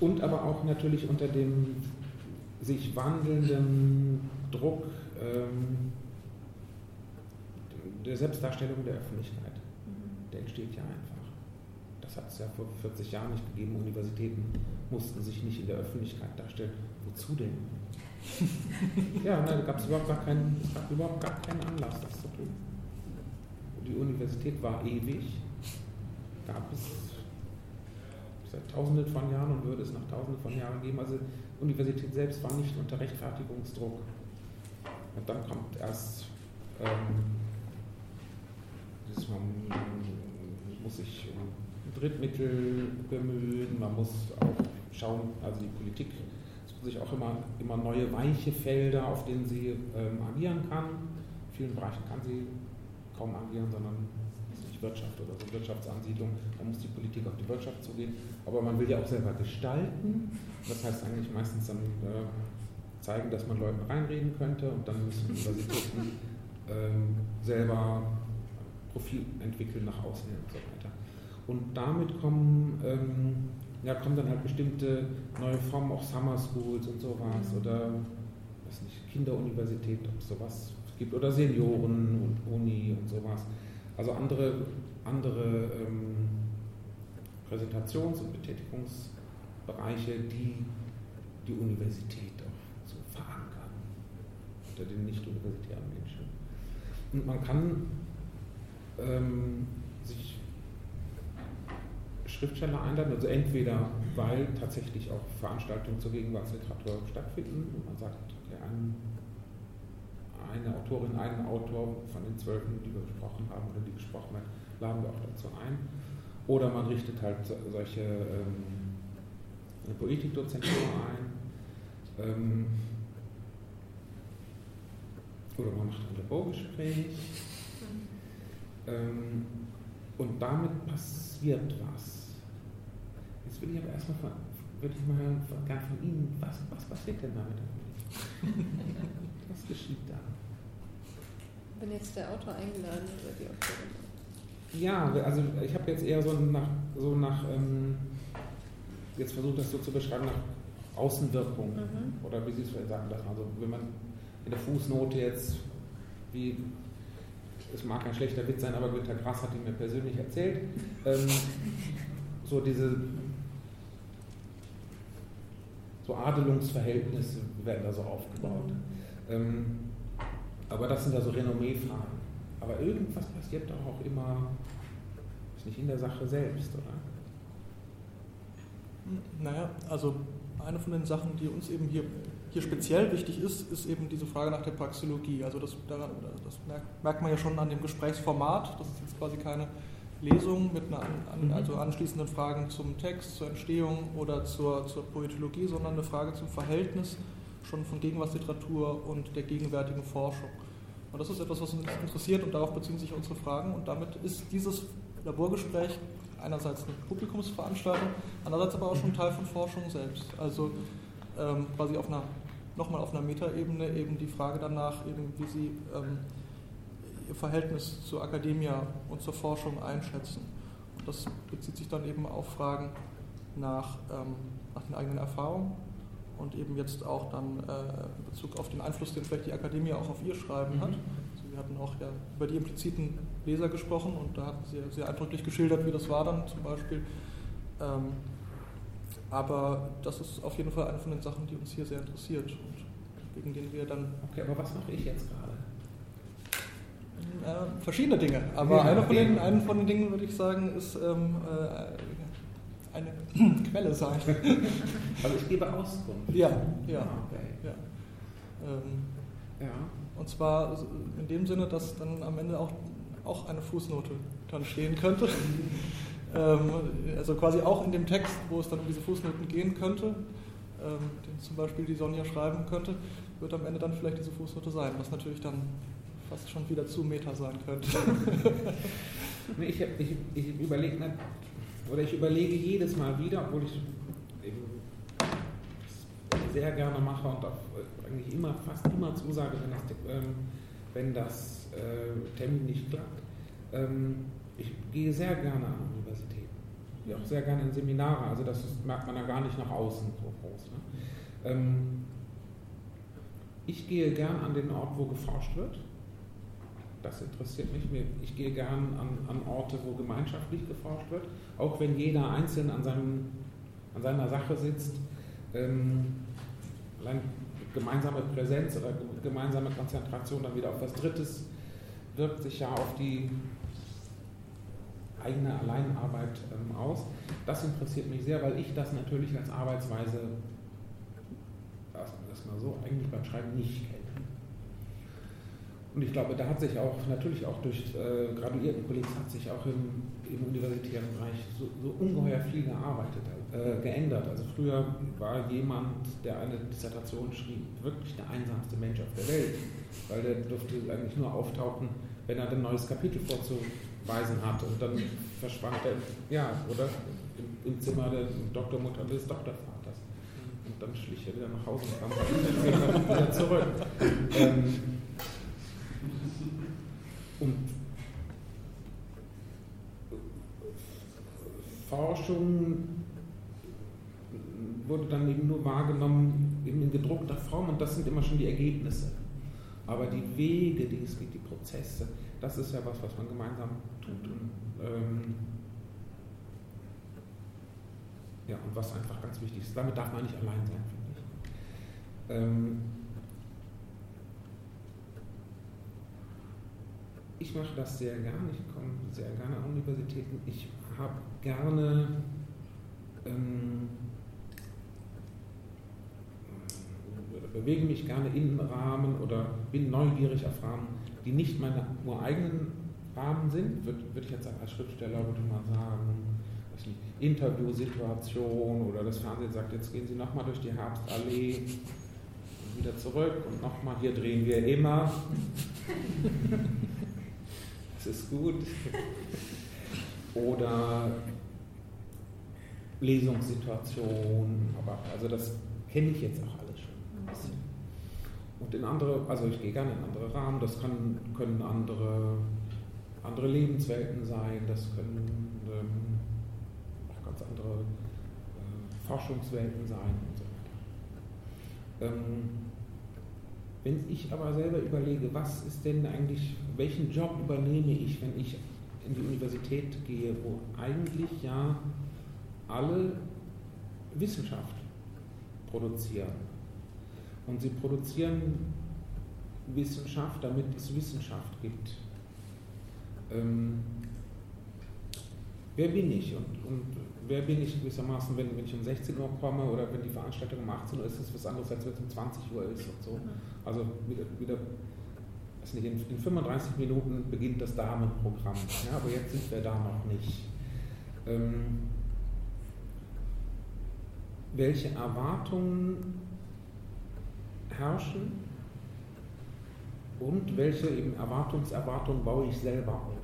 Und aber auch natürlich unter dem sich wandelnden Druck ähm, der Selbstdarstellung der Öffentlichkeit. Der entsteht ja einfach. Das hat es ja vor 40 Jahren nicht gegeben. Universitäten mussten sich nicht in der Öffentlichkeit darstellen. Wozu denn? [LAUGHS] ja, ne, da gab es überhaupt gar keinen, gab überhaupt gar keinen Anlass, das zu tun. Die Universität war ewig, gab es seit tausenden von Jahren und würde es nach tausenden von Jahren geben. Also Universität selbst war nicht unter Rechtfertigungsdruck. Und dann kommt erst ähm, man muss sich um Drittmittel bemühen, man muss auch schauen, also die Politik sucht sich auch immer, immer neue weiche Felder, auf denen sie ähm, agieren kann. In vielen Bereichen kann sie kaum agieren, sondern nicht Wirtschaft oder so Wirtschaftsansiedlung, da muss die Politik auf die Wirtschaft zugehen. Aber man will ja auch selber gestalten. Das heißt eigentlich meistens dann äh, zeigen, dass man Leuten reinreden könnte und dann müssen Universitäten ähm, selber Profil entwickeln nach außen und so weiter. Und damit kommen, ähm, ja, kommen dann halt bestimmte neue Formen, auch Summer Schools und sowas oder weiß nicht, Kinderuniversität, ob es sowas gibt oder Senioren und Uni und sowas. Also andere, andere ähm, Präsentations- und Betätigungsbereiche, die die Universität auch so verankern unter den nicht universitären Menschen. Und man kann ähm, sich Schriftsteller einladen, also entweder weil tatsächlich auch Veranstaltungen zur Gegenwartsliteratur stattfinden und man sagt, okay, ein, eine Autorin, einen Autor von den zwölfen, die wir besprochen haben oder die gesprochen werden, laden wir auch dazu ein. Oder man richtet halt solche ähm, Poetikdozentur ein. Ähm, oder man macht ein Laborgespräch ähm, und damit passiert was. Jetzt will ich aber erstmal von, würde ich mal hören, von, Ihnen, was, was passiert denn damit [LAUGHS] was geschieht da? Wenn jetzt der Autor eingeladen oder die Autorin. Ja, also ich habe jetzt eher so nach, so nach ähm, jetzt versucht das so zu beschreiben, nach Außenwirkung. Mhm. Oder wie Sie es vielleicht sagen, dass man so, wenn man in der Fußnote jetzt, wie es mag ein schlechter Witz sein, aber Günter Grass hat ihn mir persönlich erzählt. Ähm, [LAUGHS] so diese so Adelungsverhältnisse werden da so aufgebaut. Ähm, aber das sind ja so Renommee-Fragen. Aber irgendwas passiert doch auch immer, ist nicht in der Sache selbst, oder? Naja, also eine von den Sachen, die uns eben hier hier speziell wichtig ist, ist eben diese Frage nach der Praxeologie. Also das, das merkt man ja schon an dem Gesprächsformat. Das ist jetzt quasi keine Lesung mit einer, an, mhm. also anschließenden Fragen zum Text, zur Entstehung oder zur, zur Poetologie, sondern eine Frage zum Verhältnis schon von Gegenwartsliteratur und der gegenwärtigen Forschung. Und das ist etwas, was uns interessiert und darauf beziehen sich unsere Fragen. Und damit ist dieses Laborgespräch einerseits eine Publikumsveranstaltung, andererseits aber auch schon Teil von Forschung selbst. Also ähm, quasi auf einer nochmal auf einer Metaebene eben die Frage danach, eben wie Sie ähm, Ihr Verhältnis zur Akademie und zur Forschung einschätzen. Und das bezieht sich dann eben auf Fragen nach, ähm, nach den eigenen Erfahrungen und eben jetzt auch dann äh, in Bezug auf den Einfluss, den vielleicht die Akademie auch auf ihr Schreiben mhm. hat. Also wir hatten auch ja über die impliziten Leser gesprochen und da hatten Sie sehr eindrücklich geschildert, wie das war dann zum Beispiel. Ähm, aber das ist auf jeden Fall eine von den Sachen, die uns hier sehr interessiert und wegen denen wir dann. Okay, aber was mache ich jetzt gerade? Äh, verschiedene Dinge. Aber ja, eine, von den, eine von den Dingen, würde ich sagen, ist ähm, äh, eine [CLEARS THROAT] Quelle sein. [LAUGHS] also ich gebe Auskunft. Ja, ja. Ah, okay. ja. Ähm, ja. Und zwar in dem Sinne, dass dann am Ende auch, auch eine Fußnote dann stehen könnte. [LAUGHS] Ähm, also quasi auch in dem Text, wo es dann um diese Fußnoten gehen könnte, ähm, den zum Beispiel die Sonja schreiben könnte, wird am Ende dann vielleicht diese Fußnote sein, was natürlich dann fast schon wieder zu Meta sein könnte. [LAUGHS] ich, ich, ich überlege oder ich überlege jedes Mal wieder, obwohl ich sehr gerne mache und auch eigentlich immer, fast immer zusage, wenn das, ähm, wenn das äh, Termin nicht klappt. Ähm, ich gehe sehr gerne an Universitäten, gehe auch sehr gerne in Seminare, also das ist, merkt man ja gar nicht nach außen so groß. Ne? Ähm, ich gehe gern an den Ort, wo geforscht wird. Das interessiert mich. Ich gehe gern an, an Orte, wo gemeinschaftlich geforscht wird, auch wenn jeder einzeln an, seinem, an seiner Sache sitzt. Ähm, gemeinsame Präsenz oder gemeinsame Konzentration dann wieder auf was Drittes wirkt sich ja auf die eigene Alleinarbeit ähm, aus. Das interessiert mich sehr, weil ich das natürlich als Arbeitsweise, das mal so, eigentlich beim Schreiben nicht kenne. Und ich glaube, da hat sich auch natürlich auch durch äh, graduierten Kollegen hat sich auch im, im universitären Bereich so, so, ungeheuer viel gearbeitet, äh, geändert. Also früher war jemand, der eine Dissertation schrieb, wirklich der einsamste Mensch auf der Welt, weil der durfte eigentlich nur auftauchen, wenn er ein neues Kapitel vorzuweisen hat und dann verschwand er, ja, oder im, im Zimmer der Doktormutter des Doktorvaters. Und dann schlich er wieder nach Hause und kam wieder zurück. Ähm, und Forschung wurde dann eben nur wahrgenommen in gedruckter Form und das sind immer schon die Ergebnisse. Aber die Wege, die es geht, die Prozesse, das ist ja was, was man gemeinsam tut. Und, ähm, ja, und was einfach ganz wichtig ist. Damit darf man nicht allein sein, finde ich. Ähm, ich mache das sehr gerne, ich komme sehr gerne an Universitäten. Ich habe gerne ähm, bewege mich gerne in Rahmen oder bin neugierig auf Rahmen, die nicht meine nur eigenen Rahmen sind, würde würd ich jetzt als Schriftsteller würde man sagen, Interviewsituation oder das Fernsehen sagt, jetzt gehen Sie nochmal durch die Herbstallee und wieder zurück und nochmal, hier drehen wir immer. [LAUGHS] ist gut. Oder Lesungssituation, aber also das kenne ich jetzt auch alles schon. Und in andere, also ich gehe gerne in andere Rahmen, das kann, können andere, andere Lebenswelten sein, das können ähm, auch ganz andere äh, Forschungswelten sein und so weiter. Ähm, wenn ich aber selber überlege, was ist denn eigentlich, welchen Job übernehme ich, wenn ich in die Universität gehe, wo eigentlich ja alle Wissenschaft produzieren. Und sie produzieren Wissenschaft, damit es Wissenschaft gibt. Ähm, wer bin ich und, und wer bin ich gewissermaßen, wenn, wenn ich um 16 Uhr komme oder wenn die Veranstaltung um 18 Uhr ist, ist es was anderes, als wenn es um 20 Uhr ist und so. Also wieder, wieder nicht, in, in 35 Minuten beginnt das Damenprogramm, ja, aber jetzt sind wir da noch nicht. Ähm, welche Erwartungen herrschen und welche eben Erwartungserwartungen baue ich selber auf.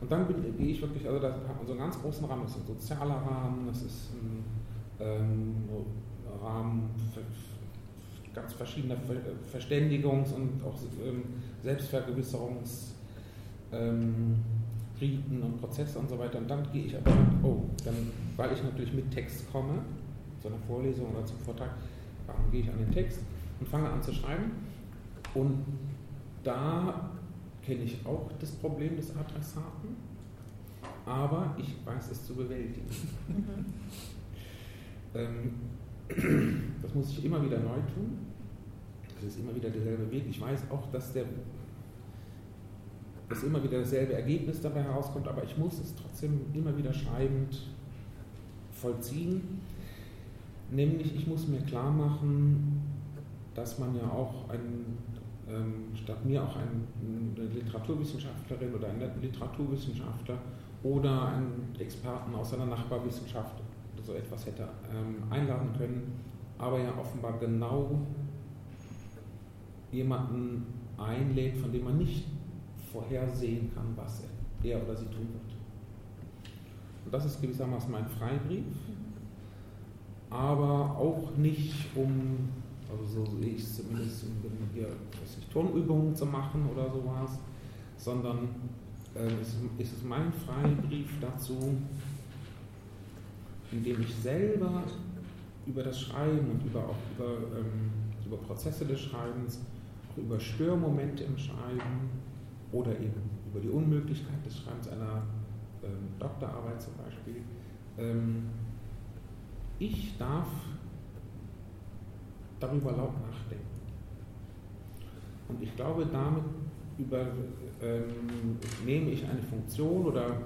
Und dann gehe ich wirklich, also da hat man so einen ganz großen Rahmen, das ist ein sozialer Rahmen, das ist ein ähm, Rahmen ganz verschiedene Verständigungs- und auch ähm, Selbstvergewisserungsriten ähm, und Prozesse und so weiter. Und dann gehe ich aber, oh, dann, weil ich natürlich mit Text komme, zu einer Vorlesung oder zum Vortrag, gehe ich an den Text und fange an zu schreiben. Und da kenne ich auch das Problem des Adressaten, aber ich weiß es zu bewältigen. Mhm. ähm, [CLEARS THROAT] das muss ich immer wieder neu tun. Das ist immer wieder derselbe Weg. Ich weiß auch, dass, der, dass immer wieder dasselbe Ergebnis dabei herauskommt, aber ich muss es trotzdem immer wieder schreibend vollziehen. Nämlich, ich muss mir klar machen, dass man ja auch ein, ähm, statt mir auch ein, eine Literaturwissenschaftlerin oder ein Literaturwissenschaftler oder einen Experten aus einer Nachbarwissenschaft oder so etwas hätte ähm, einladen können, aber ja offenbar genau jemanden einlädt, von dem man nicht vorhersehen kann, was er oder sie tun wird. Und das ist gewissermaßen mein Freibrief, aber auch nicht um, also so sehe ich es zumindest, um hier nicht, Turnübungen zu machen oder sowas, sondern äh, ist, es mein Freibrief dazu, indem ich selber über das Schreiben und über, auch über, ähm, über Prozesse des Schreibens über Störmomente im Schreiben oder eben über die Unmöglichkeit des Schreibens einer ähm, Doktorarbeit zum Beispiel. Ähm, ich darf darüber laut nachdenken. Und ich glaube, damit über, ähm, nehme ich eine Funktion oder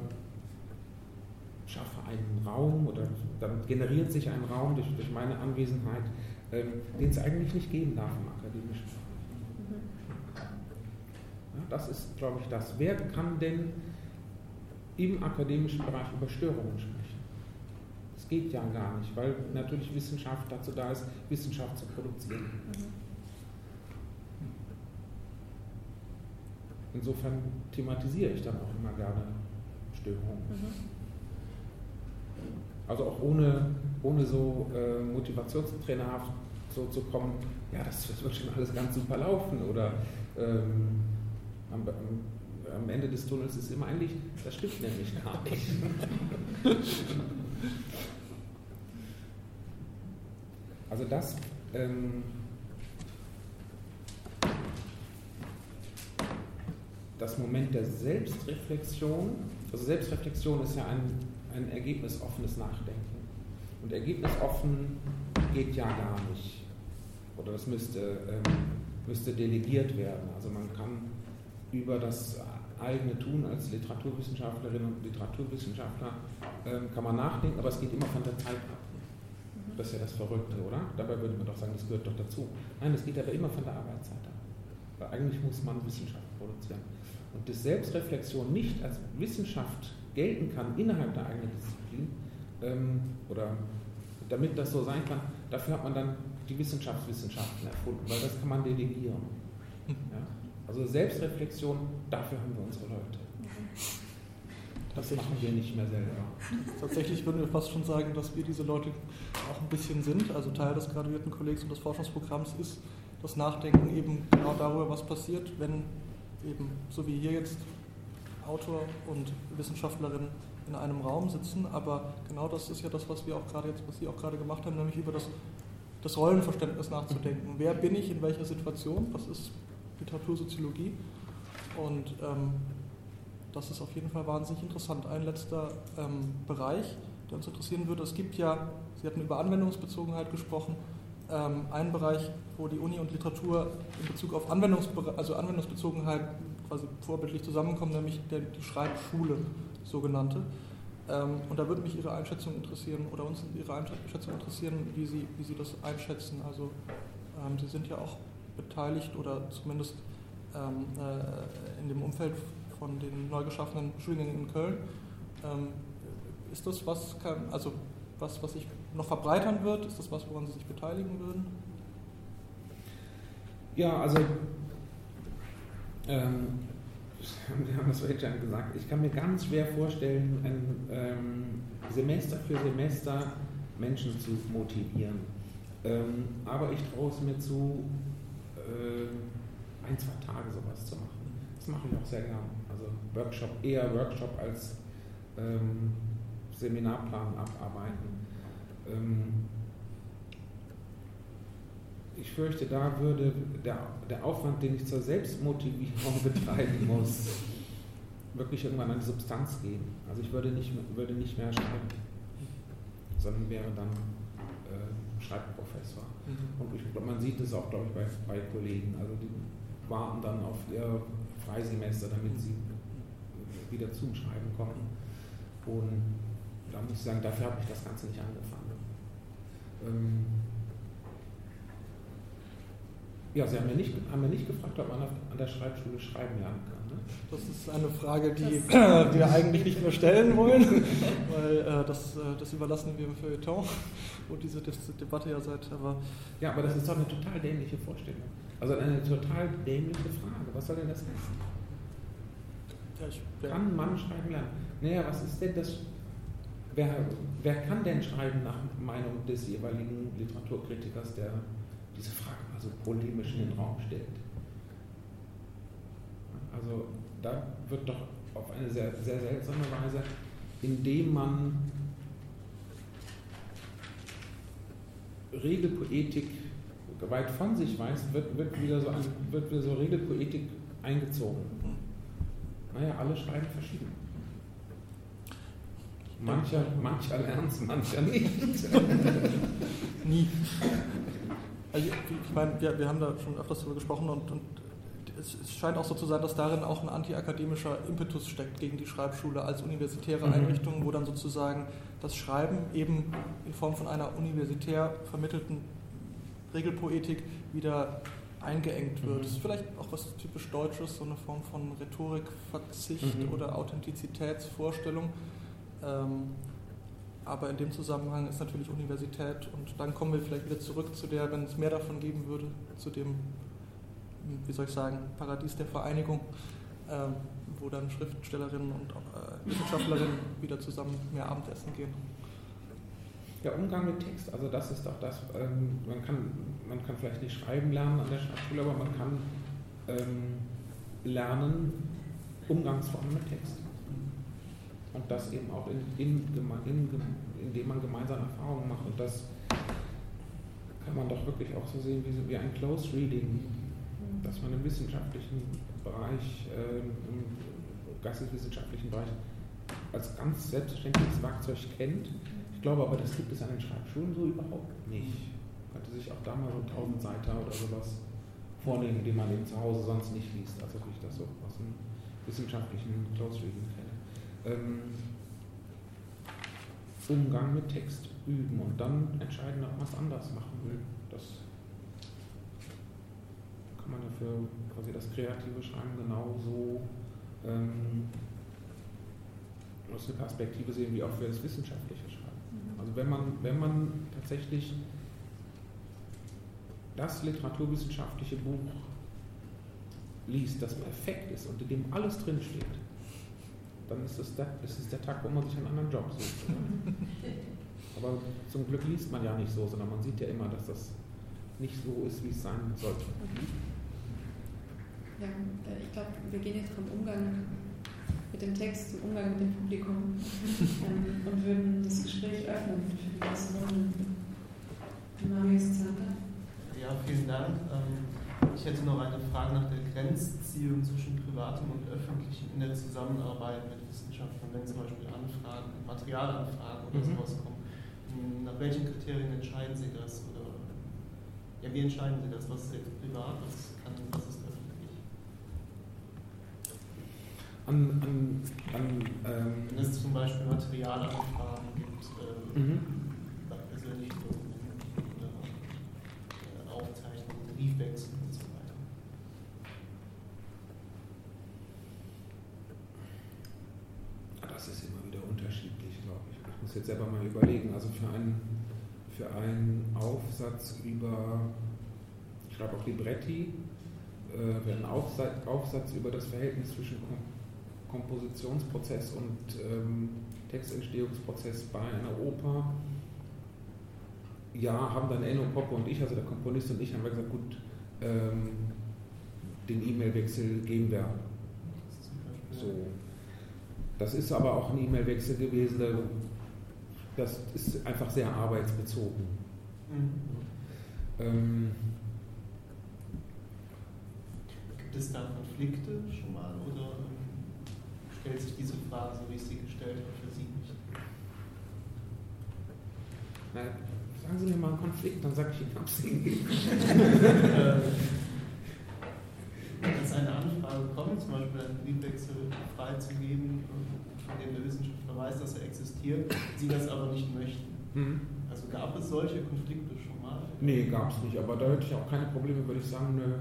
schaffe einen Raum oder damit generiert sich ein Raum durch, durch meine Anwesenheit, ähm, den es eigentlich nicht geben darf im akademischen Das ist, glaube ich, das. Wer kann denn im akademischen Bereich über Störungen sprechen? Das geht ja gar nicht, weil natürlich Wissenschaft dazu da ist, Wissenschaft zu produzieren. Insofern thematisiere ich dann auch immer gerne Störungen. Also auch ohne, ohne so äh, motivationstrainerhaft so zu kommen, ja, das, das, wird schon alles ganz super laufen oder ähm, am, am, Ende des Tunnels ist immer ein Licht. Das stimmt nämlich gar nicht. [LAUGHS] also das ähm, das Moment der Selbstreflexion, also Selbstreflexion ist ja ein, ein ergebnisoffenes Nachdenken. Und ergebnisoffen geht ja gar nicht. Oder das müsste, ähm, müsste delegiert werden. Also man kann über das eigene Tun als Literaturwissenschaftlerin und Literaturwissenschaftler ähm, kann man nachdenken, aber es geht immer von der Zeit ab. Das ist ja das Verrückte, oder? Dabei würde man doch sagen, das gehört doch dazu. Nein, es geht aber immer von der Arbeitszeit ab. Weil eigentlich muss man Wissenschaft produzieren. Und dass Selbstreflexion nicht als Wissenschaft gelten kann innerhalb der eigenen Disziplin, ähm, oder damit das so sein kann, dafür hat man dann die Wissenschaftswissenschaften erfunden, weil das kann man delegieren. Ja? Also Selbstreflexion, dafür haben wir unsere Leute. Das machen wir nicht mehr selber. Tatsächlich würden wir fast schon sagen, dass wir diese Leute auch ein bisschen sind. Also Teil des Graduiertenkollegs und des Forschungsprogramms ist das Nachdenken eben genau darüber, was passiert, wenn eben, so wie hier jetzt, Autor und Wissenschaftlerin in einem Raum sitzen. Aber genau das ist ja das, was wir auch gerade jetzt, was Sie auch gerade gemacht haben, nämlich über das, das Rollenverständnis nachzudenken. Wer bin ich in welcher Situation? Was ist Literatursoziologie? Und ähm, das ist auf jeden Fall wahnsinnig interessant. Ein letzter ähm, Bereich, der uns interessieren würde. Es gibt ja, Sie hatten über Anwendungsbezogenheit gesprochen, ähm, einen Bereich, wo die Uni und Literatur in Bezug auf Anwendungsbe also Anwendungsbezogenheit quasi vorbildlich zusammenkommen, nämlich der, die Schreibschule, sogenannte. Ähm, und da würde mich Ihre Einschätzung interessieren oder uns Ihre Einschätzung interessieren, wie Sie, wie Sie das einschätzen. Also ähm, Sie sind ja auch beteiligt oder zumindest ähm, äh, in dem Umfeld von den neu geschaffenen Studiengängen in Köln. Ähm, ist das was, kann, also was, was sich noch verbreitern wird? Ist das was, woran Sie sich beteiligen würden? Ja, also ähm, [LAUGHS] wir haben das vorhin schon gesagt, ich kann mir ganz schwer vorstellen, ein ähm, Semester für Semester Menschen zu motivieren. Ähm, aber ich traue es mir zu, äh, ein, zwei Tage sowas zu machen. Das mache ich auch sehr gern. Also Workshop, eher Workshop als ähm, Seminarplan abarbeiten. Ähm, ich fürchte, da würde der, der Aufwand, den ich zur Selbstmotivierung [LAUGHS] betreiben muss, wirklich irgendwann an die Substanz gehen. Also ich würde nicht, würde nicht mehr schreiben, sondern wäre dann äh, Schreibprofessor. Mhm. Und ich glaube, man sieht es auch, glaube ich, bei, bei Kollegen. Also die warten dann auf ihr Freisemester, damit sie wieder zum Schreiben kommen. Und da muss ich sagen, dafür habe ich das Ganze nicht angefangen. Ähm, ja, Sie haben ja nicht, haben ja nicht gefragt, ob man an der Schreibschule schreiben lernen kann. Ne? Das ist eine Frage, die das [CLEARS THROAT] wir eigentlich nicht mehr stellen wollen, [LAUGHS] weil äh, das, äh, das überlassen wir im Feuilleton, wo diese Debatte ja seit. Aber ja, aber das ist doch eine total dämliche Vorstellung. Also eine total dämliche Frage. Was soll denn das heißen? Ja, ich, ja. Kann man schreiben lernen? Naja, was ist denn das? Wer, wer kann denn schreiben nach Meinung des jeweiligen Literaturkritikers, der diese Frage mal so polemisch in den Raum stellt? Also da wird doch auf eine sehr, sehr seltsame Weise, indem man Regelpoetik weit von sich weiß, wird, wird, wieder, so, wird wieder so Regelpoetik eingezogen. Naja, alle schreiben verschieden. Mancher, mancher lernt es, mancher nicht. [LAUGHS] Nie. Also ich meine, wir, wir haben da schon öfters darüber gesprochen und, und es, es, scheint auch so zu sein, dass darin auch ein antiakademischer Impetus steckt gegen die Schreibschule als universitäre mhm. Einrichtung, wo dann sozusagen das Schreiben eben in Form von einer universitär vermittelten Regelpoetik wieder eingeengt wird. Mhm. Das ist vielleicht auch was typisch Deutsches, so eine Form von Rhetorikverzicht mhm. oder Authentizitätsvorstellung. Ähm, aber in dem Zusammenhang ist natürlich Universität und dann kommen wir vielleicht wieder zurück zu der, wenn es mehr davon geben würde, zu dem, wie soll ich sagen, Paradies der Vereinigung, ähm, wo dann Schriftstellerinnen und äh, Wissenschaftlerinnen [LAUGHS] wieder zusammen mehr Abendessen gehen. Der Umgang mit Text, also das ist doch das, ähm, man, kann, man kann vielleicht nicht schreiben lernen an der Schachschule, aber man kann lernen Umgangsformen mit Text. Und das eben auch in, in, in, indem man gemeinsame Erfahrungen macht. Und das kann man doch wirklich auch so sehen wie, wie ein Close Reading, dass man im wissenschaftlichen Bereich, äh, im geisteswissenschaftlichen Bereich als ganz selbstverständliches Werkzeug kennt ich glaube aber, das gibt es an den Schreibschulen so überhaupt nicht. Man könnte sich auch da mal so 1000 Seiten oder sowas vornehmen, die man eben zu Hause sonst nicht liest, als ob ich das so aus dem wissenschaftlichen Close Reading kenne. Ähm, Umgang mit Text üben und dann entscheiden, ob man es anders machen will. Das kann man ja für quasi das kreative Schreiben genauso ähm, aus der Perspektive sehen wie auch für das wissenschaftliche Schreiben. Also wenn man, wenn man tatsächlich das literaturwissenschaftliche Buch liest, das perfekt ist und in dem alles drinsteht, dann ist es, der, ist es der Tag, wo man sich einen anderen Job sucht. [LAUGHS] Aber zum Glück liest man ja nicht so, sondern man sieht ja immer, dass das nicht so ist, wie es sein sollte. Ja, äh, ich glaube, wir gehen jetzt vom Umgang mit dem Text zum Umgang mit dem Publikum [LAUGHS] ähm, und würden das Gespräch öffnen für die erste Runde. Marius Zanker. Ja, vielen Dank. Ähm, ich hätte noch eine Frage nach der Grenzziehung zwischen privatem und öffentlichem in der Zusammenarbeit mit Wissenschaftlern, wenn zum Beispiel Anfragen, Materialanfragen oder mhm. sowas kommen. Nach welchen Kriterien entscheiden Sie das? Oder ja, wie entscheiden Sie das? Was ist jetzt privat, was, kann, was ist an, an, an ähm Wenn es zum Beispiel Materialanfragen gibt, äh, mhm. bei persönlichen Dokumenten oder äh, Aufzeichnungen, Briefwechsel und so weiter. Das ist immer wieder unterschiedlich, glaube ich. Ich muss jetzt selber mal überlegen. Also für einen, für einen Aufsatz über, ich schreibe auch Libretti, äh, einen Aufsatz, Aufsatz über das Verhältnis zwischen Kompositionsprozess und ähm, Textentstehungsprozess bei einer Oper. Ja, haben dann Enno Poppe und ich, also der Komponist und ich, haben wir gesagt, gut, ähm, den E-Mail-Wechsel gehen wir. So. Das ist aber auch ein E-Mail-Wechsel gewesen, das ist einfach sehr arbeitsbezogen. Mhm. Ähm, Gibt es da Konflikte schon mal oder stellt sich diese Frage, so wie ich sie gestellt habe, für Sie nicht. Na, sagen Sie mir mal einen Konflikt, dann sage ich Ihnen, [LAUGHS] Wenn es eine Anfrage kommt, zum Beispiel einen Briefwechsel freizugeben, von dem der Wissenschaftler weiß, dass er existiert, Sie das aber nicht möchten. Mhm. Also gab es solche Konflikte schon mal? Nee, gab es nicht, aber da hätte ich auch keine Probleme, würde ich sagen, nö.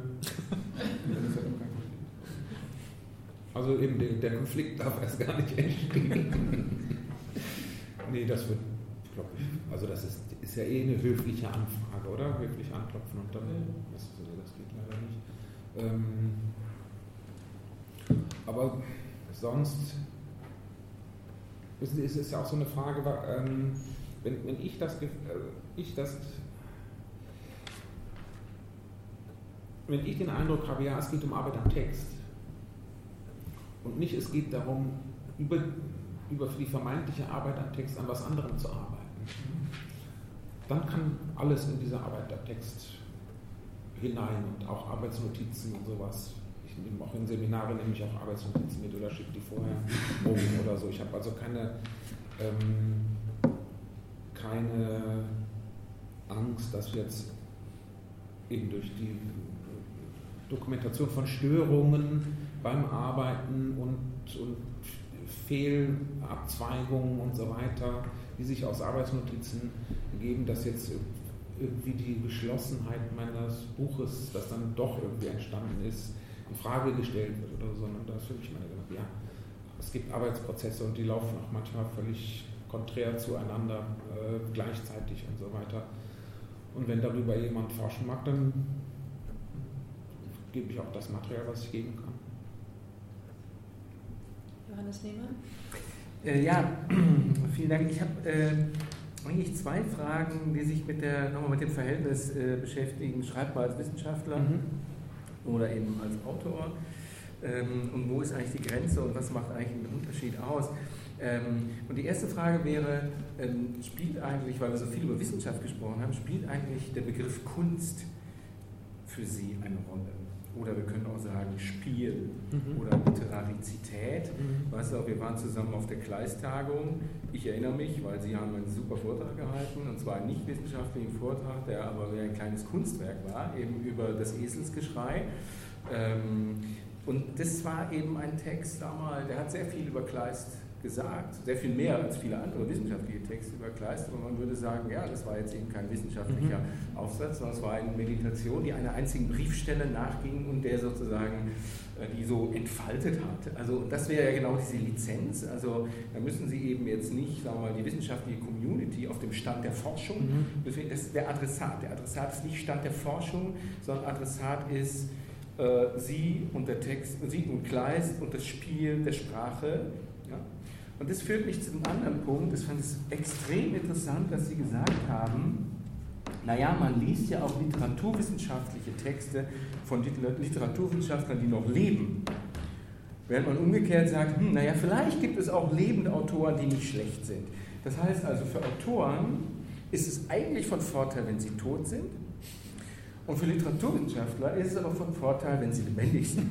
Also eben der, der Konflikt darf erst gar nicht entstehen. nee, das wird, glaube ich, also das ist, ist ja eh eine höfliche Anfrage, oder? Höflich anklopfen und dann, das, das geht leider nicht. Ähm, aber sonst ist es ja auch so eine Frage, ähm, wenn, wenn ich das, äh, ich das wenn ich den Eindruck habe, ja, es geht um Arbeit am Text, und nicht, es geht darum, über, über die vermeintliche Arbeit am Text an was anderem zu arbeiten. Dann kann alles in diese Arbeit am Text hinein und auch Arbeitsnotizen und sowas. Auch in Seminare nehme ich auch Arbeitsnotizen mit oder schicke die vorher um oder so. Ich habe also keine, ähm, keine Angst, dass jetzt eben durch die Dokumentation von Störungen beim Arbeiten und, und Fehlabzweigungen und so weiter, die sich aus Arbeitsnotizen ergeben, dass jetzt irgendwie die Geschlossenheit meines Buches, das dann doch irgendwie entstanden ist, in Frage gestellt wird oder so, sondern da ist für mich meine Gedanke, ja, es gibt Arbeitsprozesse und die laufen auch manchmal völlig konträr zueinander, äh, gleichzeitig und so weiter. Und wenn darüber jemand forschen mag, dann gebe ich auch das Material, was ich geben kann. Johannes Lehmann? Äh, ja, [CLEARS THROAT] vielen Dank. Ich habe äh, eigentlich zwei Fragen, die sich mit, der, nochmal mit dem Verhältnis äh, beschäftigen. Schreibt man als Wissenschaftler mhm. Oder eben als Autor? Ähm, und wo ist eigentlich die Grenze und was macht eigentlich einen Unterschied aus? Ähm, und die erste Frage wäre, ähm, spielt eigentlich, weil wir so viel über Wissenschaft gesprochen haben, spielt eigentlich der Begriff Kunst für Sie eine Rolle? Oder wir können auch sagen Spiel mhm. oder Literarizität. Mhm. Weißt du, wir waren zusammen auf der Kleistagung. Ich erinnere mich, weil Sie haben einen super Vortrag gehalten, und zwar einen nicht wissenschaftlichen Vortrag, der aber ein kleines Kunstwerk war, eben über das Eselsgeschrei. Ähm, und das war eben ein Text damals, der hat sehr viel über Kleist gesagt, sehr viel mehr als viele andere wissenschaftliche Texte über Kleist, aber man würde sagen, ja, das war jetzt eben kein wissenschaftlicher mhm. Aufsatz, sondern es war eine Meditation, die einer einzigen Briefstelle nachging und der sozusagen äh, die so entfaltet hat. Also das wäre ja genau diese Lizenz. Also da müssen Sie eben jetzt nicht, sagen wir mal, die wissenschaftliche Community auf dem Stand der Forschung mhm. befinden. Das ist der Adressat. Der Adressat ist nicht Stand der Forschung, sondern Adressat ist äh, Sie und der Text, Sie und Kleist und das Spiel der Sprache und das führt mich zu einem anderen Punkt. Das fand ich extrem interessant, dass Sie gesagt haben, naja, man liest ja auch literaturwissenschaftliche Texte von Literaturwissenschaftlern, die noch leben. Während man umgekehrt sagt, hm, naja, vielleicht gibt es auch lebende Autoren, die nicht schlecht sind. Das heißt also, für Autoren ist es eigentlich von Vorteil, wenn sie tot sind. Und für Literaturwissenschaftler ist es aber von Vorteil, wenn sie lebendig sind.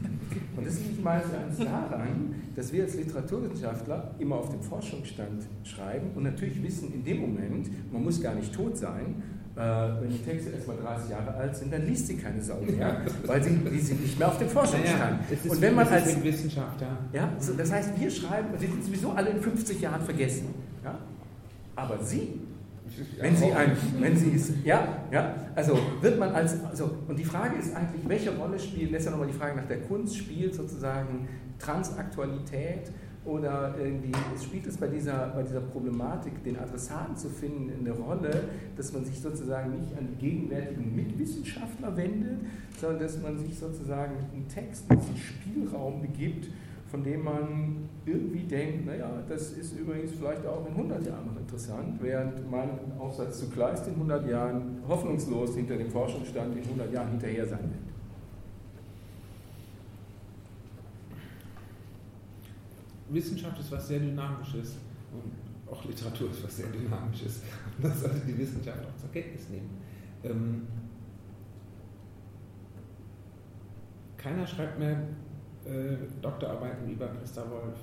Und das liegt meines Erachtens daran, dass wir als Literaturwissenschaftler immer auf dem Forschungsstand schreiben und natürlich wissen, in dem Moment, man muss gar nicht tot sein, äh, wenn die Texte erst mal 30 Jahre alt sind, dann liest sie keine Sau mehr, weil sie, die sind nicht mehr auf dem Forschungsstand. Ja, und wenn man als Wissenschaft, ja. ja so, das heißt, wir schreiben, sie sind sowieso alle in 50 Jahren vergessen. Ja? Aber sie wenn Sie ein, wenn Sie es, ja, ja, also wird man als, also, und die Frage ist eigentlich, welche Rolle spielt, das ist ja nochmal die Frage nach der Kunst, spielt sozusagen Transaktualität oder irgendwie, spielt es bei dieser, bei dieser Problematik, den Adressaten zu finden, eine Rolle, dass man sich sozusagen nicht an die gegenwärtigen Mitwissenschaftler wendet, sondern dass man sich sozusagen mit einem Text, in diesen Spielraum begibt, von dem man irgendwie denkt, naja, das ist übrigens vielleicht auch in 100 Jahren noch interessant, während mein Aufsatz zu Kleist in 100 Jahren hoffnungslos hinter dem Forschungsstand in 100 Jahren hinterher sein wird. Wissenschaft ist was sehr Dynamisches und auch Literatur ist was sehr Dynamisches. Das sollte die Wissenschaft auch zur Kenntnis nehmen. Ähm, keiner schreibt mehr Doktorarbeiten über Christa Wolf.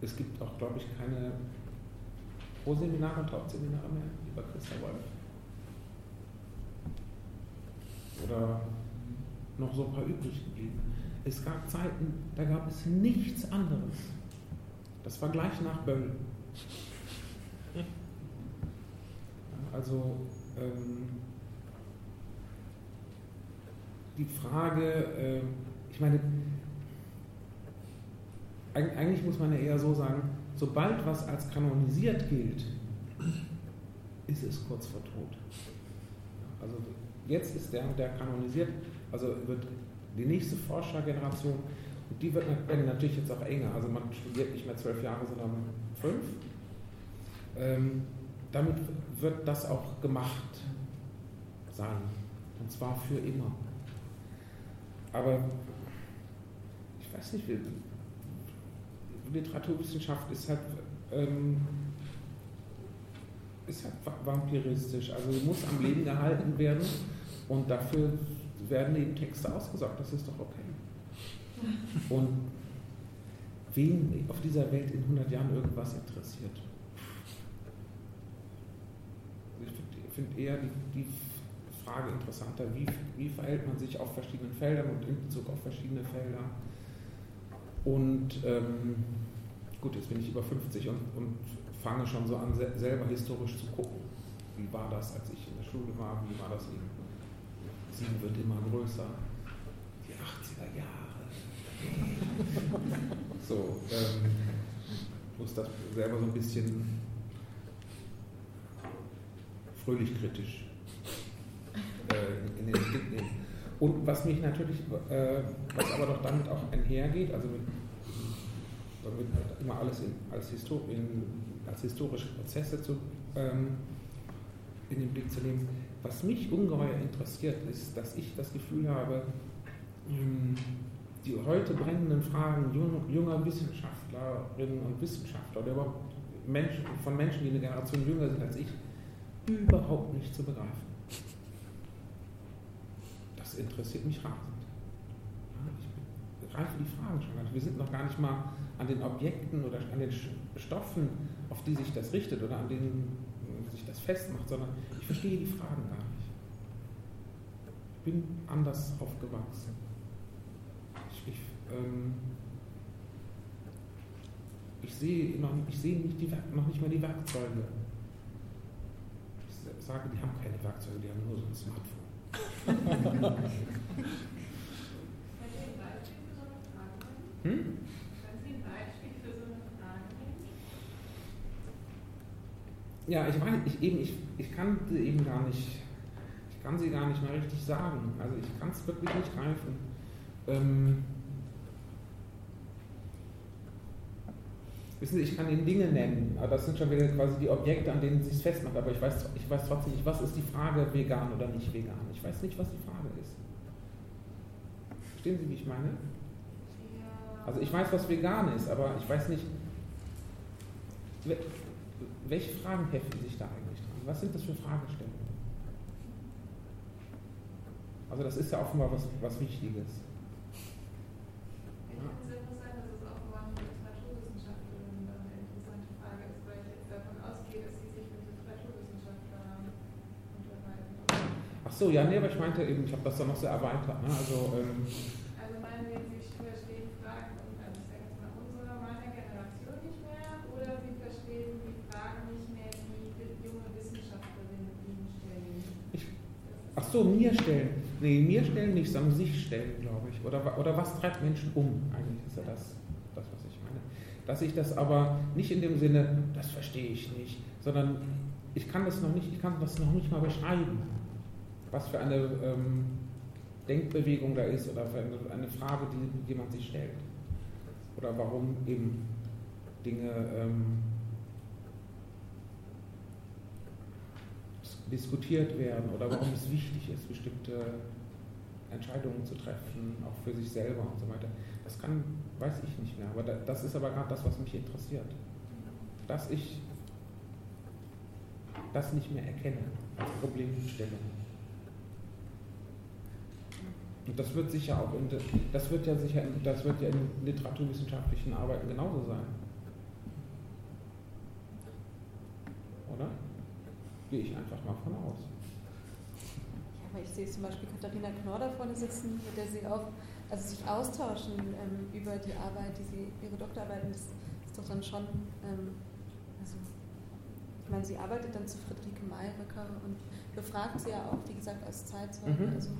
Es gibt auch, glaube ich, keine Pro-Seminare und Hauptseminare mehr über Christa Wolf. Oder noch so ein paar übrig geblieben. Es gab Zeiten, da gab es nichts anderes. Das war gleich nach Böll. Also ähm, die Frage, äh, ich meine, eigentlich muss man ja eher so sagen, sobald was als kanonisiert gilt, ist es kurz vor Tod. Also jetzt ist der der kanonisiert, also wird die nächste Forschergeneration, und die wird natürlich jetzt auch enger, also man studiert nicht mehr zwölf Jahre, sondern fünf. Ähm, damit wird das auch gemacht sein, und zwar für immer. Aber weiß nicht, Literaturwissenschaft ist halt, ähm, ist halt vampiristisch. Also muss am Leben gehalten werden und dafür werden eben Texte ausgesagt. Das ist doch okay. Und wen auf dieser Welt in 100 Jahren irgendwas interessiert? Ich finde find eher die, die, Frage interessanter, wie, wie verhält man sich auf verschiedenen Feldern und in Bezug auf verschiedene Felder. Und ähm, gut, jetzt bin ich über 50 und, und fange schon so an, selber historisch zu gucken. wie war das, als ich in der Schule war, wie war das eben? Sieben wird immer größer. Die 80er Jahre. [LAUGHS] so, ähm, muss das selber so ein bisschen fröhlich kritisch äh, in den Blick nehmen. Und was mich natürlich, äh, was aber doch damit auch einhergeht, also mit, damit immer alles in, als, Histor in, als historische Prozesse zu, ähm, in den Blick zu nehmen. Was mich ungeheuer interessiert, ist, dass ich das Gefühl habe, ähm, die heute brennenden Fragen junger Wissenschaftlerinnen und Wissenschaftler oder überhaupt Menschen, von Menschen, die eine Generation jünger sind als ich, überhaupt nicht zu begreifen interessiert mich rasend. ich begreife die Fragen schon gar nicht. Wir sind noch gar nicht mal an den Objekten oder an den Stoffen, auf die sich das richtet oder an denen sich das festmacht, sondern ich verstehe die Fragen gar nicht. Ich bin anders aufgewachsen. Ich, ich, ähm, ich sehe, noch, ich sehe nicht, die, noch nicht mal die Werkzeuge. Ich sage, die haben keine Werkzeuge, die haben nur so ein Smartphone. Hm? Ja, ich meine, ich, eben, ich, ich kann sie eben gar nicht, ich kann sie gar nicht mehr richtig sagen. Also ich kann es wirklich nicht greifen. Ähm, Wissen Sie, ich kann Ihnen Dinge nennen, aber das sind schon wieder quasi die Objekte, an denen es sich festmacht. Aber ich weiß, ich weiß trotzdem nicht, was ist die Frage, vegan oder nicht vegan. Ich weiß nicht, was die Frage ist. Verstehen Sie, wie ich meine? Also ich weiß, was vegan ist, aber ich weiß nicht, welche Fragen heften sich da eigentlich dran? Was sind das für Fragestellungen? Also das ist ja offenbar was, was Wichtiges. So, ja, nee, aber ich meinte eben, ich habe das dann noch sehr erweitert. Ne? Also, ähm, also meinen Sie, Sie verstehen Fragen, also ich sage jetzt mal unserer, meiner Generation nicht mehr, oder Sie verstehen die Fragen nicht mehr, die junge Wissenschaftlerinnen Ihnen stellen? Ich, ach so, mir stellen. Nee, mir stellen nicht, sondern sich stellen, glaube ich. Oder, oder was treibt Menschen um? Eigentlich ist ja das, das, was ich meine. Dass ich das aber nicht in dem Sinne, das verstehe ich nicht, sondern ich kann das noch nicht, ich kann das noch nicht mal beschreiben was für eine ähm, Denkbewegung da ist oder für eine, eine Frage, die jemand sich stellt. Oder warum eben Dinge ähm, diskutiert werden oder warum es wichtig ist, bestimmte Entscheidungen zu treffen, auch für sich selber und so weiter. Das kann, weiß ich nicht mehr, aber das ist aber gerade das, was mich interessiert. Dass ich das nicht mehr erkenne als Problemstellung. Und das wird sicher auch in, das wird ja sicher, das wird ja in literaturwissenschaftlichen Arbeiten genauso sein. Oder? Gehe ich einfach mal von aus. Ja, aber ich sehe zum Beispiel Katharina Knorr da vorne sitzen, mit der sie auch also sich austauschen ähm, über die Arbeit, die sie, ihre Doktorarbeit, das ist doch dann schon, ähm, also ich meine, sie arbeitet dann zu Friederike Mayröcker und befragt sie ja auch, wie gesagt, als Zeitzeuge. Mhm. Also,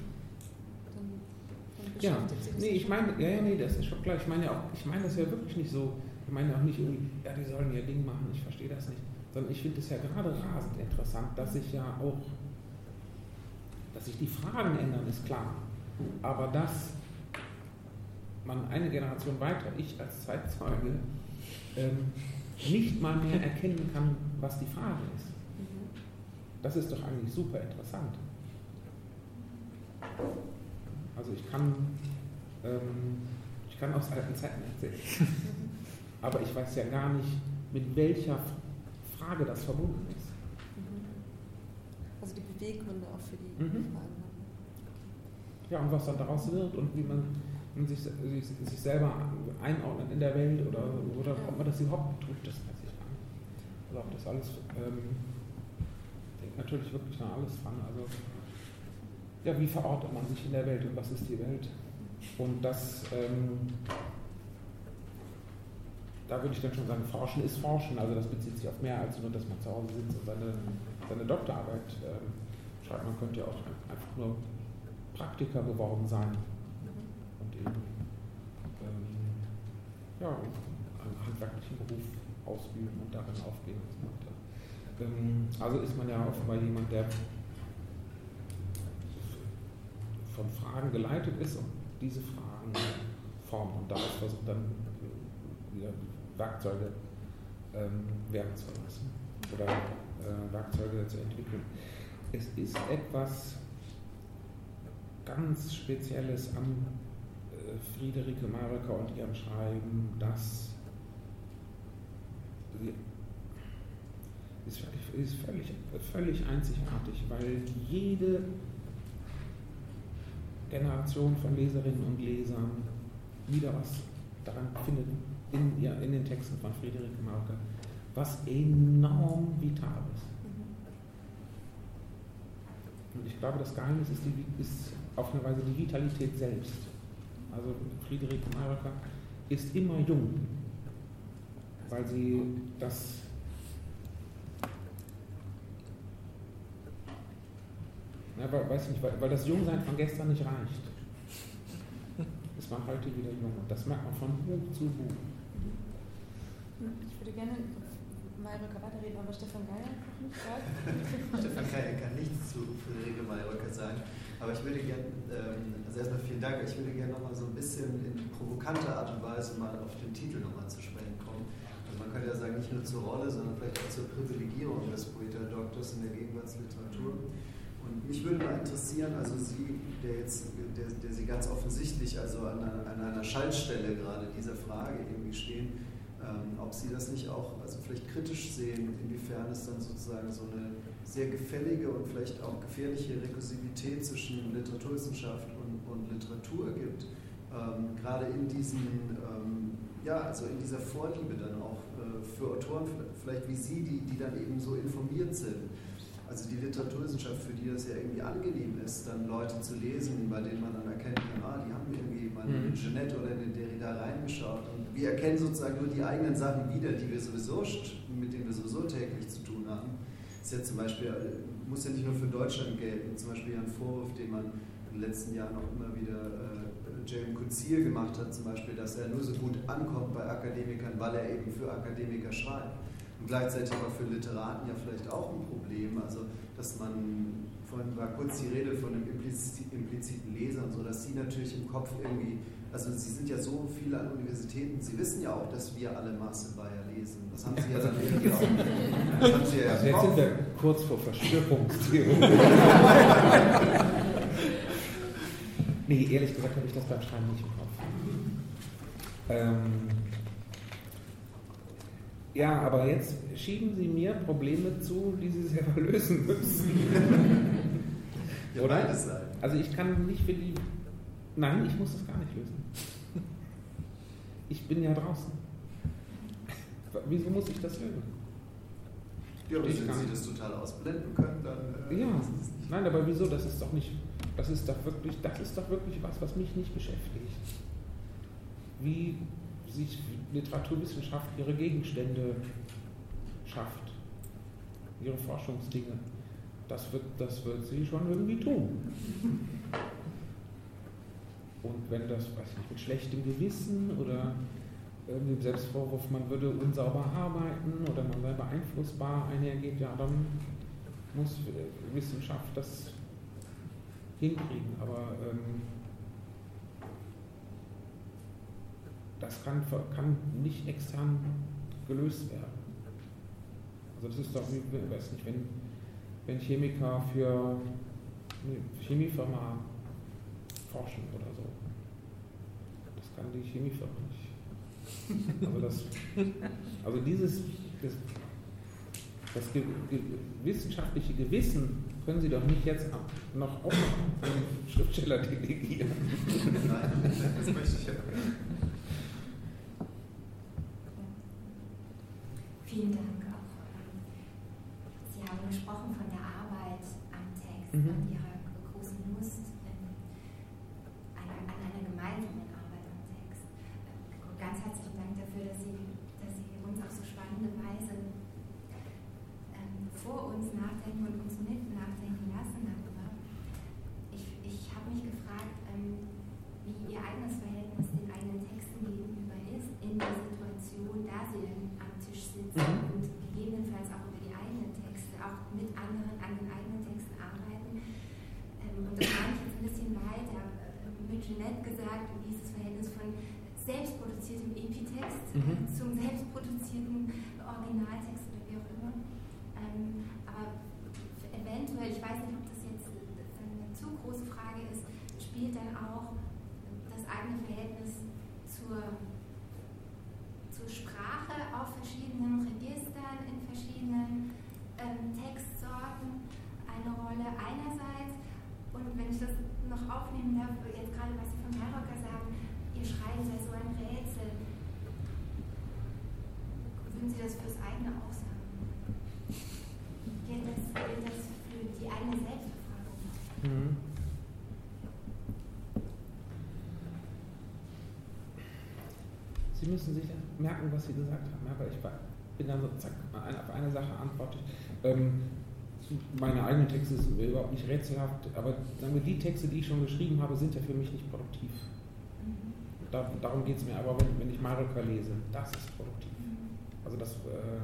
ja, nee, ich meine, ja, ja, nee, das ist schon klar. Ich meine ja auch, ich meine das ja wirklich nicht so. Ich meine auch nicht irgendwie, ja, die sollen ihr Ding machen, ich verstehe das nicht. Sondern ich finde es ja gerade rasend interessant, dass sich ja auch, dass sich die Fragen ändern, ist klar. Aber dass man eine Generation weiter, ich als Zeitzeuge, ähm, nicht mal mehr erkennen kann, was die Frage ist. Das ist doch eigentlich super interessant. Also ich kann, ähm, ich kann aus alten Zeiten erzählen. [LAUGHS] Aber ich weiß ja gar nicht, mit welcher Frage das verbunden ist. Also die Beweggründe auch für die mhm. Fragen. Ja, und was dann daraus wird und wie man, man sich, sich, sich, selber einordnet in der Welt oder, oder ob man das überhaupt tut, das weiß ich gar nicht. Also ob das alles, ähm, denkt natürlich wirklich nach alles dran. Also ja, wie verortet man sich in der Welt und was ist die Welt? Und das, ähm, da würde ich dann schon sagen, Forschen ist Forschen. Also das bezieht sich auf mehr als nur, dass man zu Hause sitzt und seine, seine Doktorarbeit ähm, schreibt. Man könnte ja auch einfach nur Praktiker geworden sein und eben ähm, ja, einen handwerklichen Beruf ausüben und darin aufgehen und so weiter. Ähm, also ist man ja offenbar jemand, der von Fragen geleitet ist und diese Fragen formt und daraus versucht dann wieder Werkzeuge ähm, werden zu lassen oder äh, Werkzeuge zu entwickeln. Es ist etwas ganz Spezielles an äh, Friederike Mareka und ihrem Schreiben, das ist, ist völlig, völlig einzigartig, weil jede Generation von Leserinnen und Lesern wieder was daran findet, in, ja, in den Texten von Friederike Marke, was enorm vital ist. Und ich glaube, das Geheimnis ist, die, ist auf eine Weise die Vitalität selbst. Also Friederike Marke ist immer jung, weil sie das Ja, weiß nicht, weil, weil das Jungsein von gestern nicht reicht. Ist man heute wieder jung. Das merkt man von Buch zu Buch. Ich würde gerne Mayröcker weiterreden, aber Stefan Geier noch nicht [LAUGHS] Stefan Geier kann nichts zu Friederike Mayröcker sagen. Aber ich würde gerne, ähm, also erstmal vielen Dank, ich würde gerne nochmal so ein bisschen in provokanter Art und Weise mal auf den Titel nochmal zu sprechen kommen. Also man könnte ja sagen, nicht nur zur Rolle, sondern vielleicht auch zur Privilegierung des Poeta-Doktors in der Gegenwartsliteratur. Und mich würde mal interessieren, also Sie, der jetzt, der, der Sie ganz offensichtlich also an einer, an einer Schaltstelle gerade dieser Frage irgendwie stehen, ähm, ob Sie das nicht auch also vielleicht kritisch sehen, inwiefern es dann sozusagen so eine sehr gefällige und vielleicht auch gefährliche Rekursivität zwischen Literaturwissenschaft und, und Literatur gibt, ähm, gerade in diesem, ähm, ja, also in dieser Vorliebe dann auch äh, für Autoren, vielleicht wie Sie, die, die dann eben so informiert sind also die Literaturwissenschaft, für die das ja irgendwie angenehm ist, dann Leute zu lesen, bei denen man dann erkennt, ah, die haben irgendwie mal in mhm. Jeanette oder in den Derrida reingeschaut. Und wir erkennen sozusagen nur die eigenen Sachen wieder, die wir sowieso, mit denen wir sowieso täglich zu tun haben. Das ist ja zum Beispiel, muss ja nicht nur für Deutschland gelten, zum Beispiel ein Vorwurf, den man in den letzten Jahren auch immer wieder äh, J.M. Kuzir gemacht hat, zum Beispiel, dass er nur so gut ankommt bei Akademikern, weil er eben für Akademiker schreibt gleichzeitig aber für Literaten ja vielleicht auch ein Problem. Also, dass man, vorhin war kurz die Rede von einem impliziten Leser und so, dass sie natürlich im Kopf irgendwie, also sie sind ja so viele an Universitäten, sie wissen ja auch, dass wir alle Marcel Bayer lesen. Das haben sie ja dann irgendwie auch. [LAUGHS] Das haben sie ja also jetzt sind wir kurz vor Verschwörungstheorie. [LAUGHS] nee, ehrlich gesagt habe ich das beim Schreiben nicht im Kopf. Ähm, ja, aber jetzt schieben Sie mir Probleme zu, die Sie selber [LAUGHS] lösen müssen. ja, Oder? Also ich kann nicht für die. Nein, ich muss das gar nicht lösen. Ich bin ja draußen. Wieso muss ich das lösen? Ja, aber wenn Sie das total ausblenden können, dann. Äh, ja, nein, aber wieso? Das ist doch nicht. Das ist doch wirklich, das ist doch wirklich was, was mich nicht beschäftigt. Wie sich Literaturwissenschaft ihre Gegenstände schafft, ihre Forschungsdinge. Das wird, das wird sie schon irgendwie tun. Und wenn das, weiß nicht, mit schlechtem Gewissen oder dem Selbstvorwurf, man würde unsauber arbeiten oder man sei beeinflussbar einhergeht, ja, dann muss Wissenschaft das hinkriegen. Aber ähm, das kann, kann nicht extern gelöst werden. Also das ist doch, ich weiß nicht, wenn, wenn Chemiker für eine Chemiefirma forschen oder so. Das kann die Chemiefirma nicht. Also, das, also dieses das, das ge, ge, wissenschaftliche Gewissen können Sie doch nicht jetzt noch auch an den Schriftsteller delegieren. Nein, das möchte ich ja. Vielen Dank auch. Sie haben gesprochen von der Arbeit am Text, mhm. an Ihrer großen Lust ähm, an, an einer gemeinsamen Arbeit am Text. Ähm, ganz herzlichen Dank dafür, dass Sie, dass Sie uns auf so spannende Weise ähm, vor uns nachdenken und uns mit nachdenken lassen darüber. Ich, ich habe mich gefragt, ähm, wie Ihr eigenes Verhältnis den eigenen Texten gegenüber ist, in der Situation, da Sie denn sitzen Mhm. und gegebenenfalls auch über die eigenen Texte, auch mit anderen an den eigenen Texten arbeiten. Ähm, und das meine ich jetzt ein bisschen weiter. Äh, Mit Jeanette gesagt, wie ist das Verhältnis von selbstproduziertem Epitext Mhm. zum selbstproduzierten Originaltext oder wie auch immer. Ähm, aber eventuell, ich weiß nicht, ob das jetzt eine zu große Frage ist, spielt dann auch das eigene Verhältnis zur Sprache auf verschiedenen Registern, in verschiedenen ähm, Textsorten eine Rolle einerseits. Und wenn ich das noch aufnehmen darf, jetzt gerade was Sie von Herocker sagen, Ihr Schreiben sei so ein Rätsel. Würden Sie das fürs eigene auch sagen? Gilt das, gilt das für die eigene Selbstbefragung? Mhm. Sie müssen sich merken, was Sie gesagt haben, aber ich bin dann so, zack, auf eine Sache antworte ich. Ähm, meine eigenen Texte sind überhaupt nicht rätselhaft, aber sagen wir, die Texte, die ich schon geschrieben habe, sind ja für mich nicht produktiv. Da, darum geht es mir aber, wenn, wenn ich Marilka lese, das ist produktiv. Also das, äh,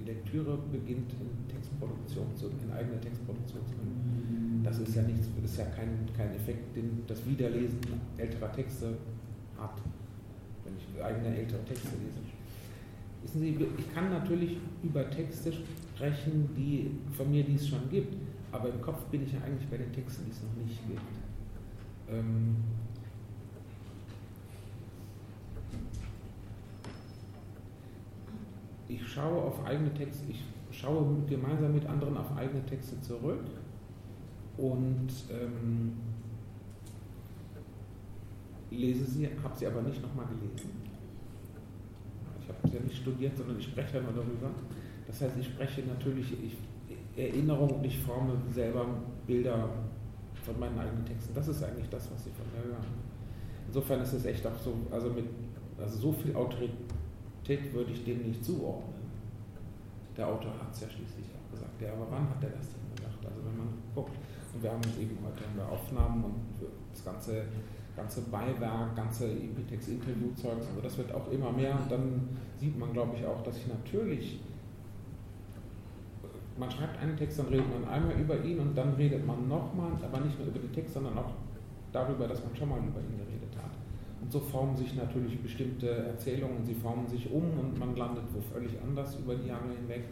die Lektüre beginnt in Textproduktion, zu, in eigener Textproduktion zu beginnen. Das ist ja nichts, das ist ja kein, kein Effekt, den das Wiederlesen älterer Texte hat, wenn ich eigene ältere Texte lese. Wissen Sie, ich kann natürlich über Texte sprechen, die von mir, die es schon gibt, aber im Kopf bin ich ja eigentlich bei den Texten, die es noch nicht gibt. Ähm, ich schaue auf eigene Texte, ich schaue gemeinsam mit anderen auf eigene Texte zurück und ähm, lese sie, habe sie aber nicht nochmal gelesen. Ich habe sie ja nicht studiert, sondern ich spreche ja nur darüber. Das heißt, ich spreche natürlich, ich Erinnerung und ich forme selber Bilder von meinen eigenen Texten. Das ist eigentlich das, was sie von mir hören. Insofern ist es echt auch so, also mit also so viel Autorität würde ich dem nicht zuordnen. Der Autor hat es ja schließlich auch gesagt. Ja, aber wann hat er das denn gemacht? Also wenn man guckt, und wir haben eben heute haben wir Aufnahmen und das ganze, ganze Beiwerk, ganze Epitex-Interviewzeugs, also das wird auch immer mehr und dann sieht man, glaube ich, auch, dass ich natürlich man schreibt einen Text, dann redet man einmal über ihn und dann redet man nochmal, aber nicht nur über den Text, sondern auch darüber, dass man schon mal über ihn geredet hat. Und so formen sich natürlich bestimmte Erzählungen, sie formen sich um und man landet wo völlig anders über die Jahre hinweg.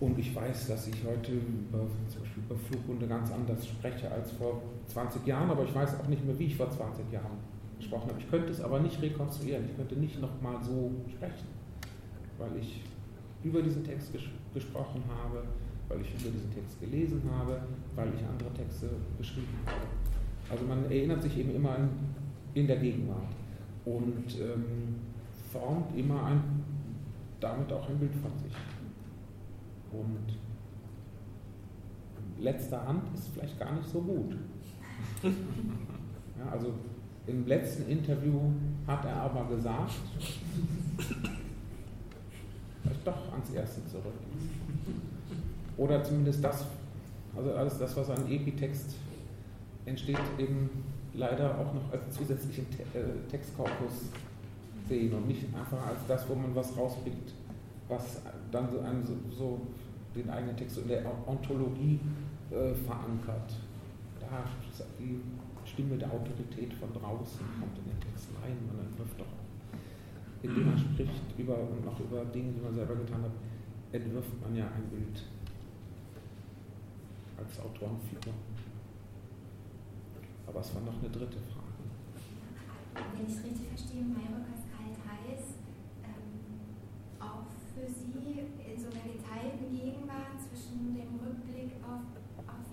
Und ich weiß, dass ich heute über, zum Beispiel über Flughunde ganz anders spreche als vor 20 Jahren, aber ich weiß auch nicht mehr, wie ich vor 20 Jahren gesprochen habe. Ich könnte es aber nicht rekonstruieren, ich könnte nicht nochmal so sprechen, weil ich über diesen Text ges gesprochen habe, weil ich über diesen Text gelesen habe, weil ich andere Texte geschrieben habe. Also man erinnert sich eben immer in, in der Gegenwart und ähm, formt immer ein, damit auch ein Bild von sich. Und letzter Hand ist vielleicht gar nicht so gut. Ja, also im letzten Interview hat er aber gesagt, vielleicht doch ans Erste zurück. Oder zumindest das, also alles das, was an Epitext entsteht, eben leider auch noch als zusätzlichen äh, Textkorpus sehen und nicht einfach als das, wo man was rauspickt, was dann so, einen, so, so den eigenen Text so in der Ontologie äh, verankert. Da die Stimme der Autorität von draußen kommt in den Text rein, man entwirft doch, indem man spricht über und noch über Dinge, die man selber getan hat, entwirft man ja ein Bild als Autorenfigur. Aber es war noch eine dritte Frage. Wenn ich es richtig verstehe, Mayrokas Kalt heiß, ähm, auch für Sie in so einer geteilten Gegenwart zwischen dem Rückblick auf, auf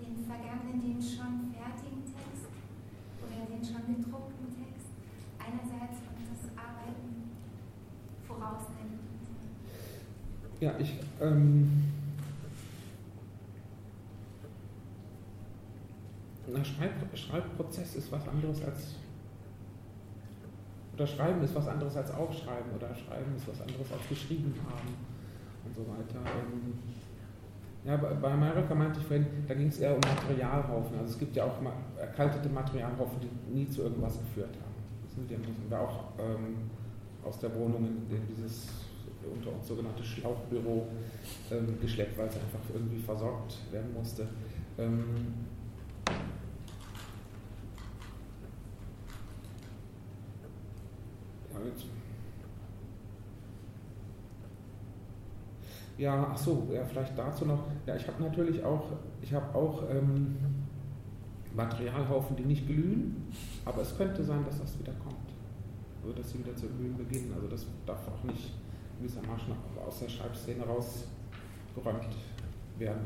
den vergangenen, den schon fertigen Text oder den schon gedruckten Text, einerseits und das Arbeiten vorausnehmen. Ja, ich. Ähm, na, Schreib, Schreibprozess ist was anderes als. Oder Schreiben ist was anderes als Aufschreiben oder Schreiben ist was anderes als geschrieben haben und so weiter. Ähm, Ja, bei Mayröcker meinte ich vorhin, da ging es eher um Materialhaufen. Also es gibt ja auch erkaltete Materialhaufen, die nie zu irgendwas geführt haben. Das sind wir auch ähm, aus der Wohnung in, in dieses unter uns sogenannte Schlauchbüro ähm, geschleppt, weil es einfach irgendwie versorgt werden musste. Ähm, ja, ach so, ja, vielleicht dazu noch. Ja, ich habe natürlich auch, ich habe auch ähm, Materialhaufen, die nicht glühen, aber es könnte sein, dass das wieder kommt. Oder dass sie wieder zu glühen beginnen. Also das darf auch nicht gewissermaßen aus der Schreibszene rausgeräumt werden.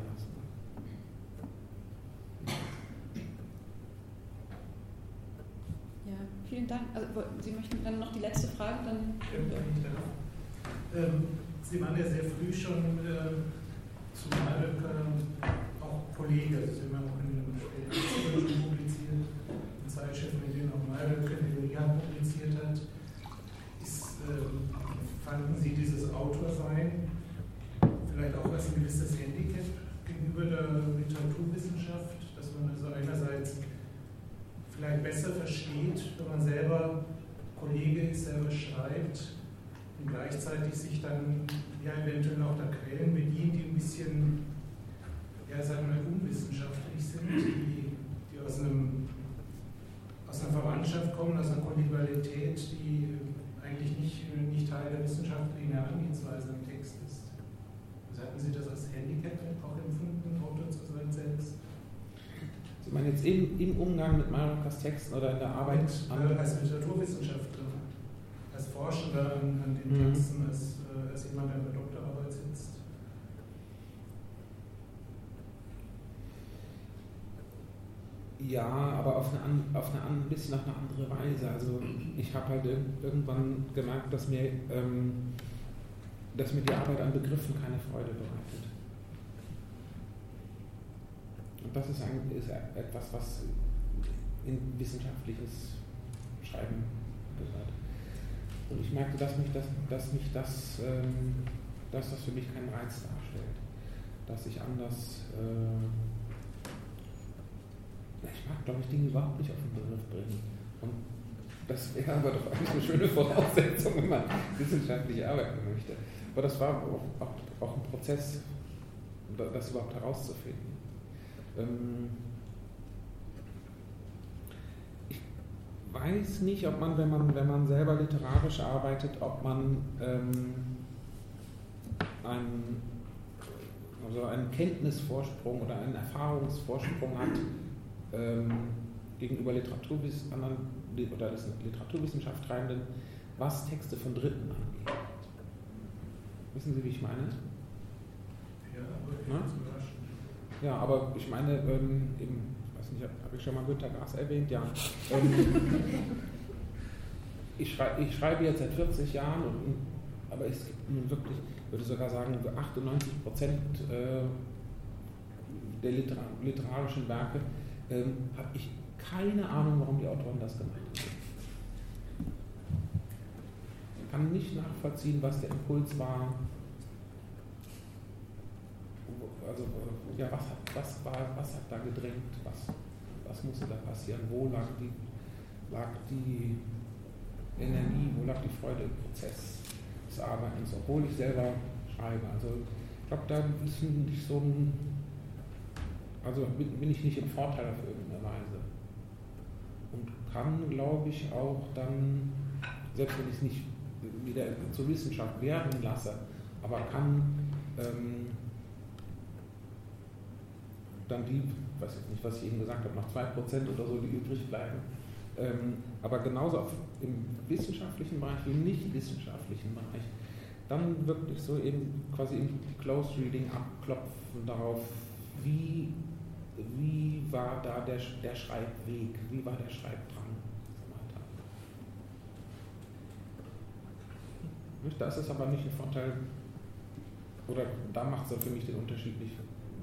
Ja, vielen Dank. Also, Sie möchten dann noch die letzte Frage? Dann ähm, Sie waren ja sehr früh schon äh, zumal äh, auch Kollege, also Sie haben auch in einem publiziert, in Zeitschriften, in denen auch Malböcke Theorie publiziert hat. Ist, äh, fanden Sie dieses Autorsein vielleicht auch als ein gewisses Handicap gegenüber der Literaturwissenschaft, dass man also einerseits vielleicht besser versteht, wenn man selber Kollege ist, selber schreibt und gleichzeitig sich dann ja eventuell auch der Quellen bedient, die ein bisschen, ja sagen wir, unwissenschaftlich sind, die, die aus, einem, aus einer Verwandtschaft kommen, aus einer Kollegialität, die eigentlich nicht, nicht Teil der wissenschaftlichen Herangehensweise im Text ist. Also hatten Sie das als Handicap auch empfunden, Autor zu sein selbst? Sie meinen jetzt im, im Umgang mit Marokas Texten oder in der Arbeit? Mit, äh, als Literaturwissenschaftler, als Forschender an, an den mhm. Texten, als, äh, als jemand, der in der Doktorarbeit sitzt. Ja, aber auf eine, auf eine ein bisschen auf eine andere Weise. Also ich habe halt irgendwann gemerkt, dass mir, ähm, dass mir die Arbeit an Begriffen keine Freude bereitet. Und das ist, ein, ist etwas, was in wissenschaftliches Schreiben gehört. Und ich merkte, dass mich das, dass mich das, ähm, dass das für mich keinen Reiz darstellt. Dass ich anders äh, ich mag, glaube ich, Dinge überhaupt nicht auf den Begriff bringen. Und das wäre aber doch eigentlich eine schöne Voraussetzung, wenn man wissenschaftlich arbeiten möchte. Aber das war auch, auch, auch ein Prozess, das überhaupt herauszufinden. Ähm ich weiß nicht, ob man, wenn man, wenn man selber literarisch arbeitet, ob man ähm, einen, also einen Kenntnisvorsprung oder einen Erfahrungsvorsprung hat, ähm, gegenüber Literaturwiss oder Literaturwissenschaft Treibenden, was Texte von Dritten angeht. Wissen Sie, wie ich meine? Ja, aber, ja? Ja, aber ich meine, ähm, eben, ich weiß nicht, habe ich schon mal Günter Grass erwähnt? Ja. [LAUGHS] Ähm, ich, schrei ich, schreibe jetzt seit 40 Jahren, und, aber es gibt nun wirklich, ich würde sogar sagen, 98 Prozent äh, der Liter literarischen Werke ähm, habe ich keine Ahnung, warum die Autoren das gemacht haben. Ich kann nicht nachvollziehen, was der Impuls war. Also, ja, was hat, was war, was hat da gedrängt? Was, was musste da passieren? Wo lag die, lag die Energie, wo lag die Freude im Prozess des Arbeitens, obwohl ich selber schreibe? Also, ich glaube, da ist nicht so ein also bin ich nicht im Vorteil auf irgendeine Weise. Und kann, glaube ich, auch dann, selbst wenn ich es nicht wieder zur Wissenschaft werden lasse, aber kann ähm, dann die, weiß ich nicht, was ich eben gesagt habe, noch 2% oder so, die übrig bleiben, ähm, aber genauso auf, im wissenschaftlichen Bereich wie im nicht wissenschaftlichen Bereich, dann wirklich so eben quasi im Close Reading abklopfen darauf, wie wie war da der, der Schreibweg, wie war der Schreibdrang Das ist aber nicht ein Vorteil, oder da macht es für mich den Unterschied nicht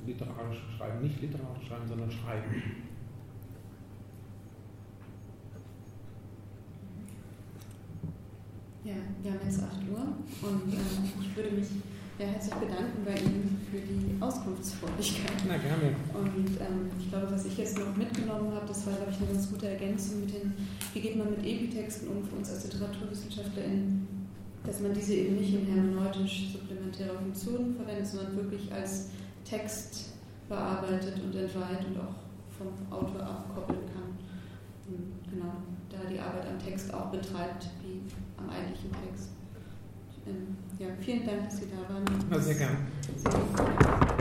literarisch schreiben, nicht literarisch schreiben, sondern schreiben. Ja, wir haben jetzt 8 Uhr und äh, ich würde mich ja, herzlich bedanken bei Ihnen für die Auskunftsfreudigkeit. Na, gerne. Und ähm, ich glaube, was ich jetzt noch mitgenommen habe, das war, glaube ich, eine ganz gute Ergänzung mit den, wie geht man mit Epitexten um für uns als LiteraturwissenschaftlerInnen, dass man diese eben nicht in hermeneutisch supplementärer Funktion verwendet, sondern wirklich als Text bearbeitet und entweiht und auch vom Autor abkoppeln kann. Genau, da die Arbeit am Text auch betreibt, wie am eigentlichen Text. Ähm, ja, vielen Dank, dass Sie da waren. Sehr gern. Sehr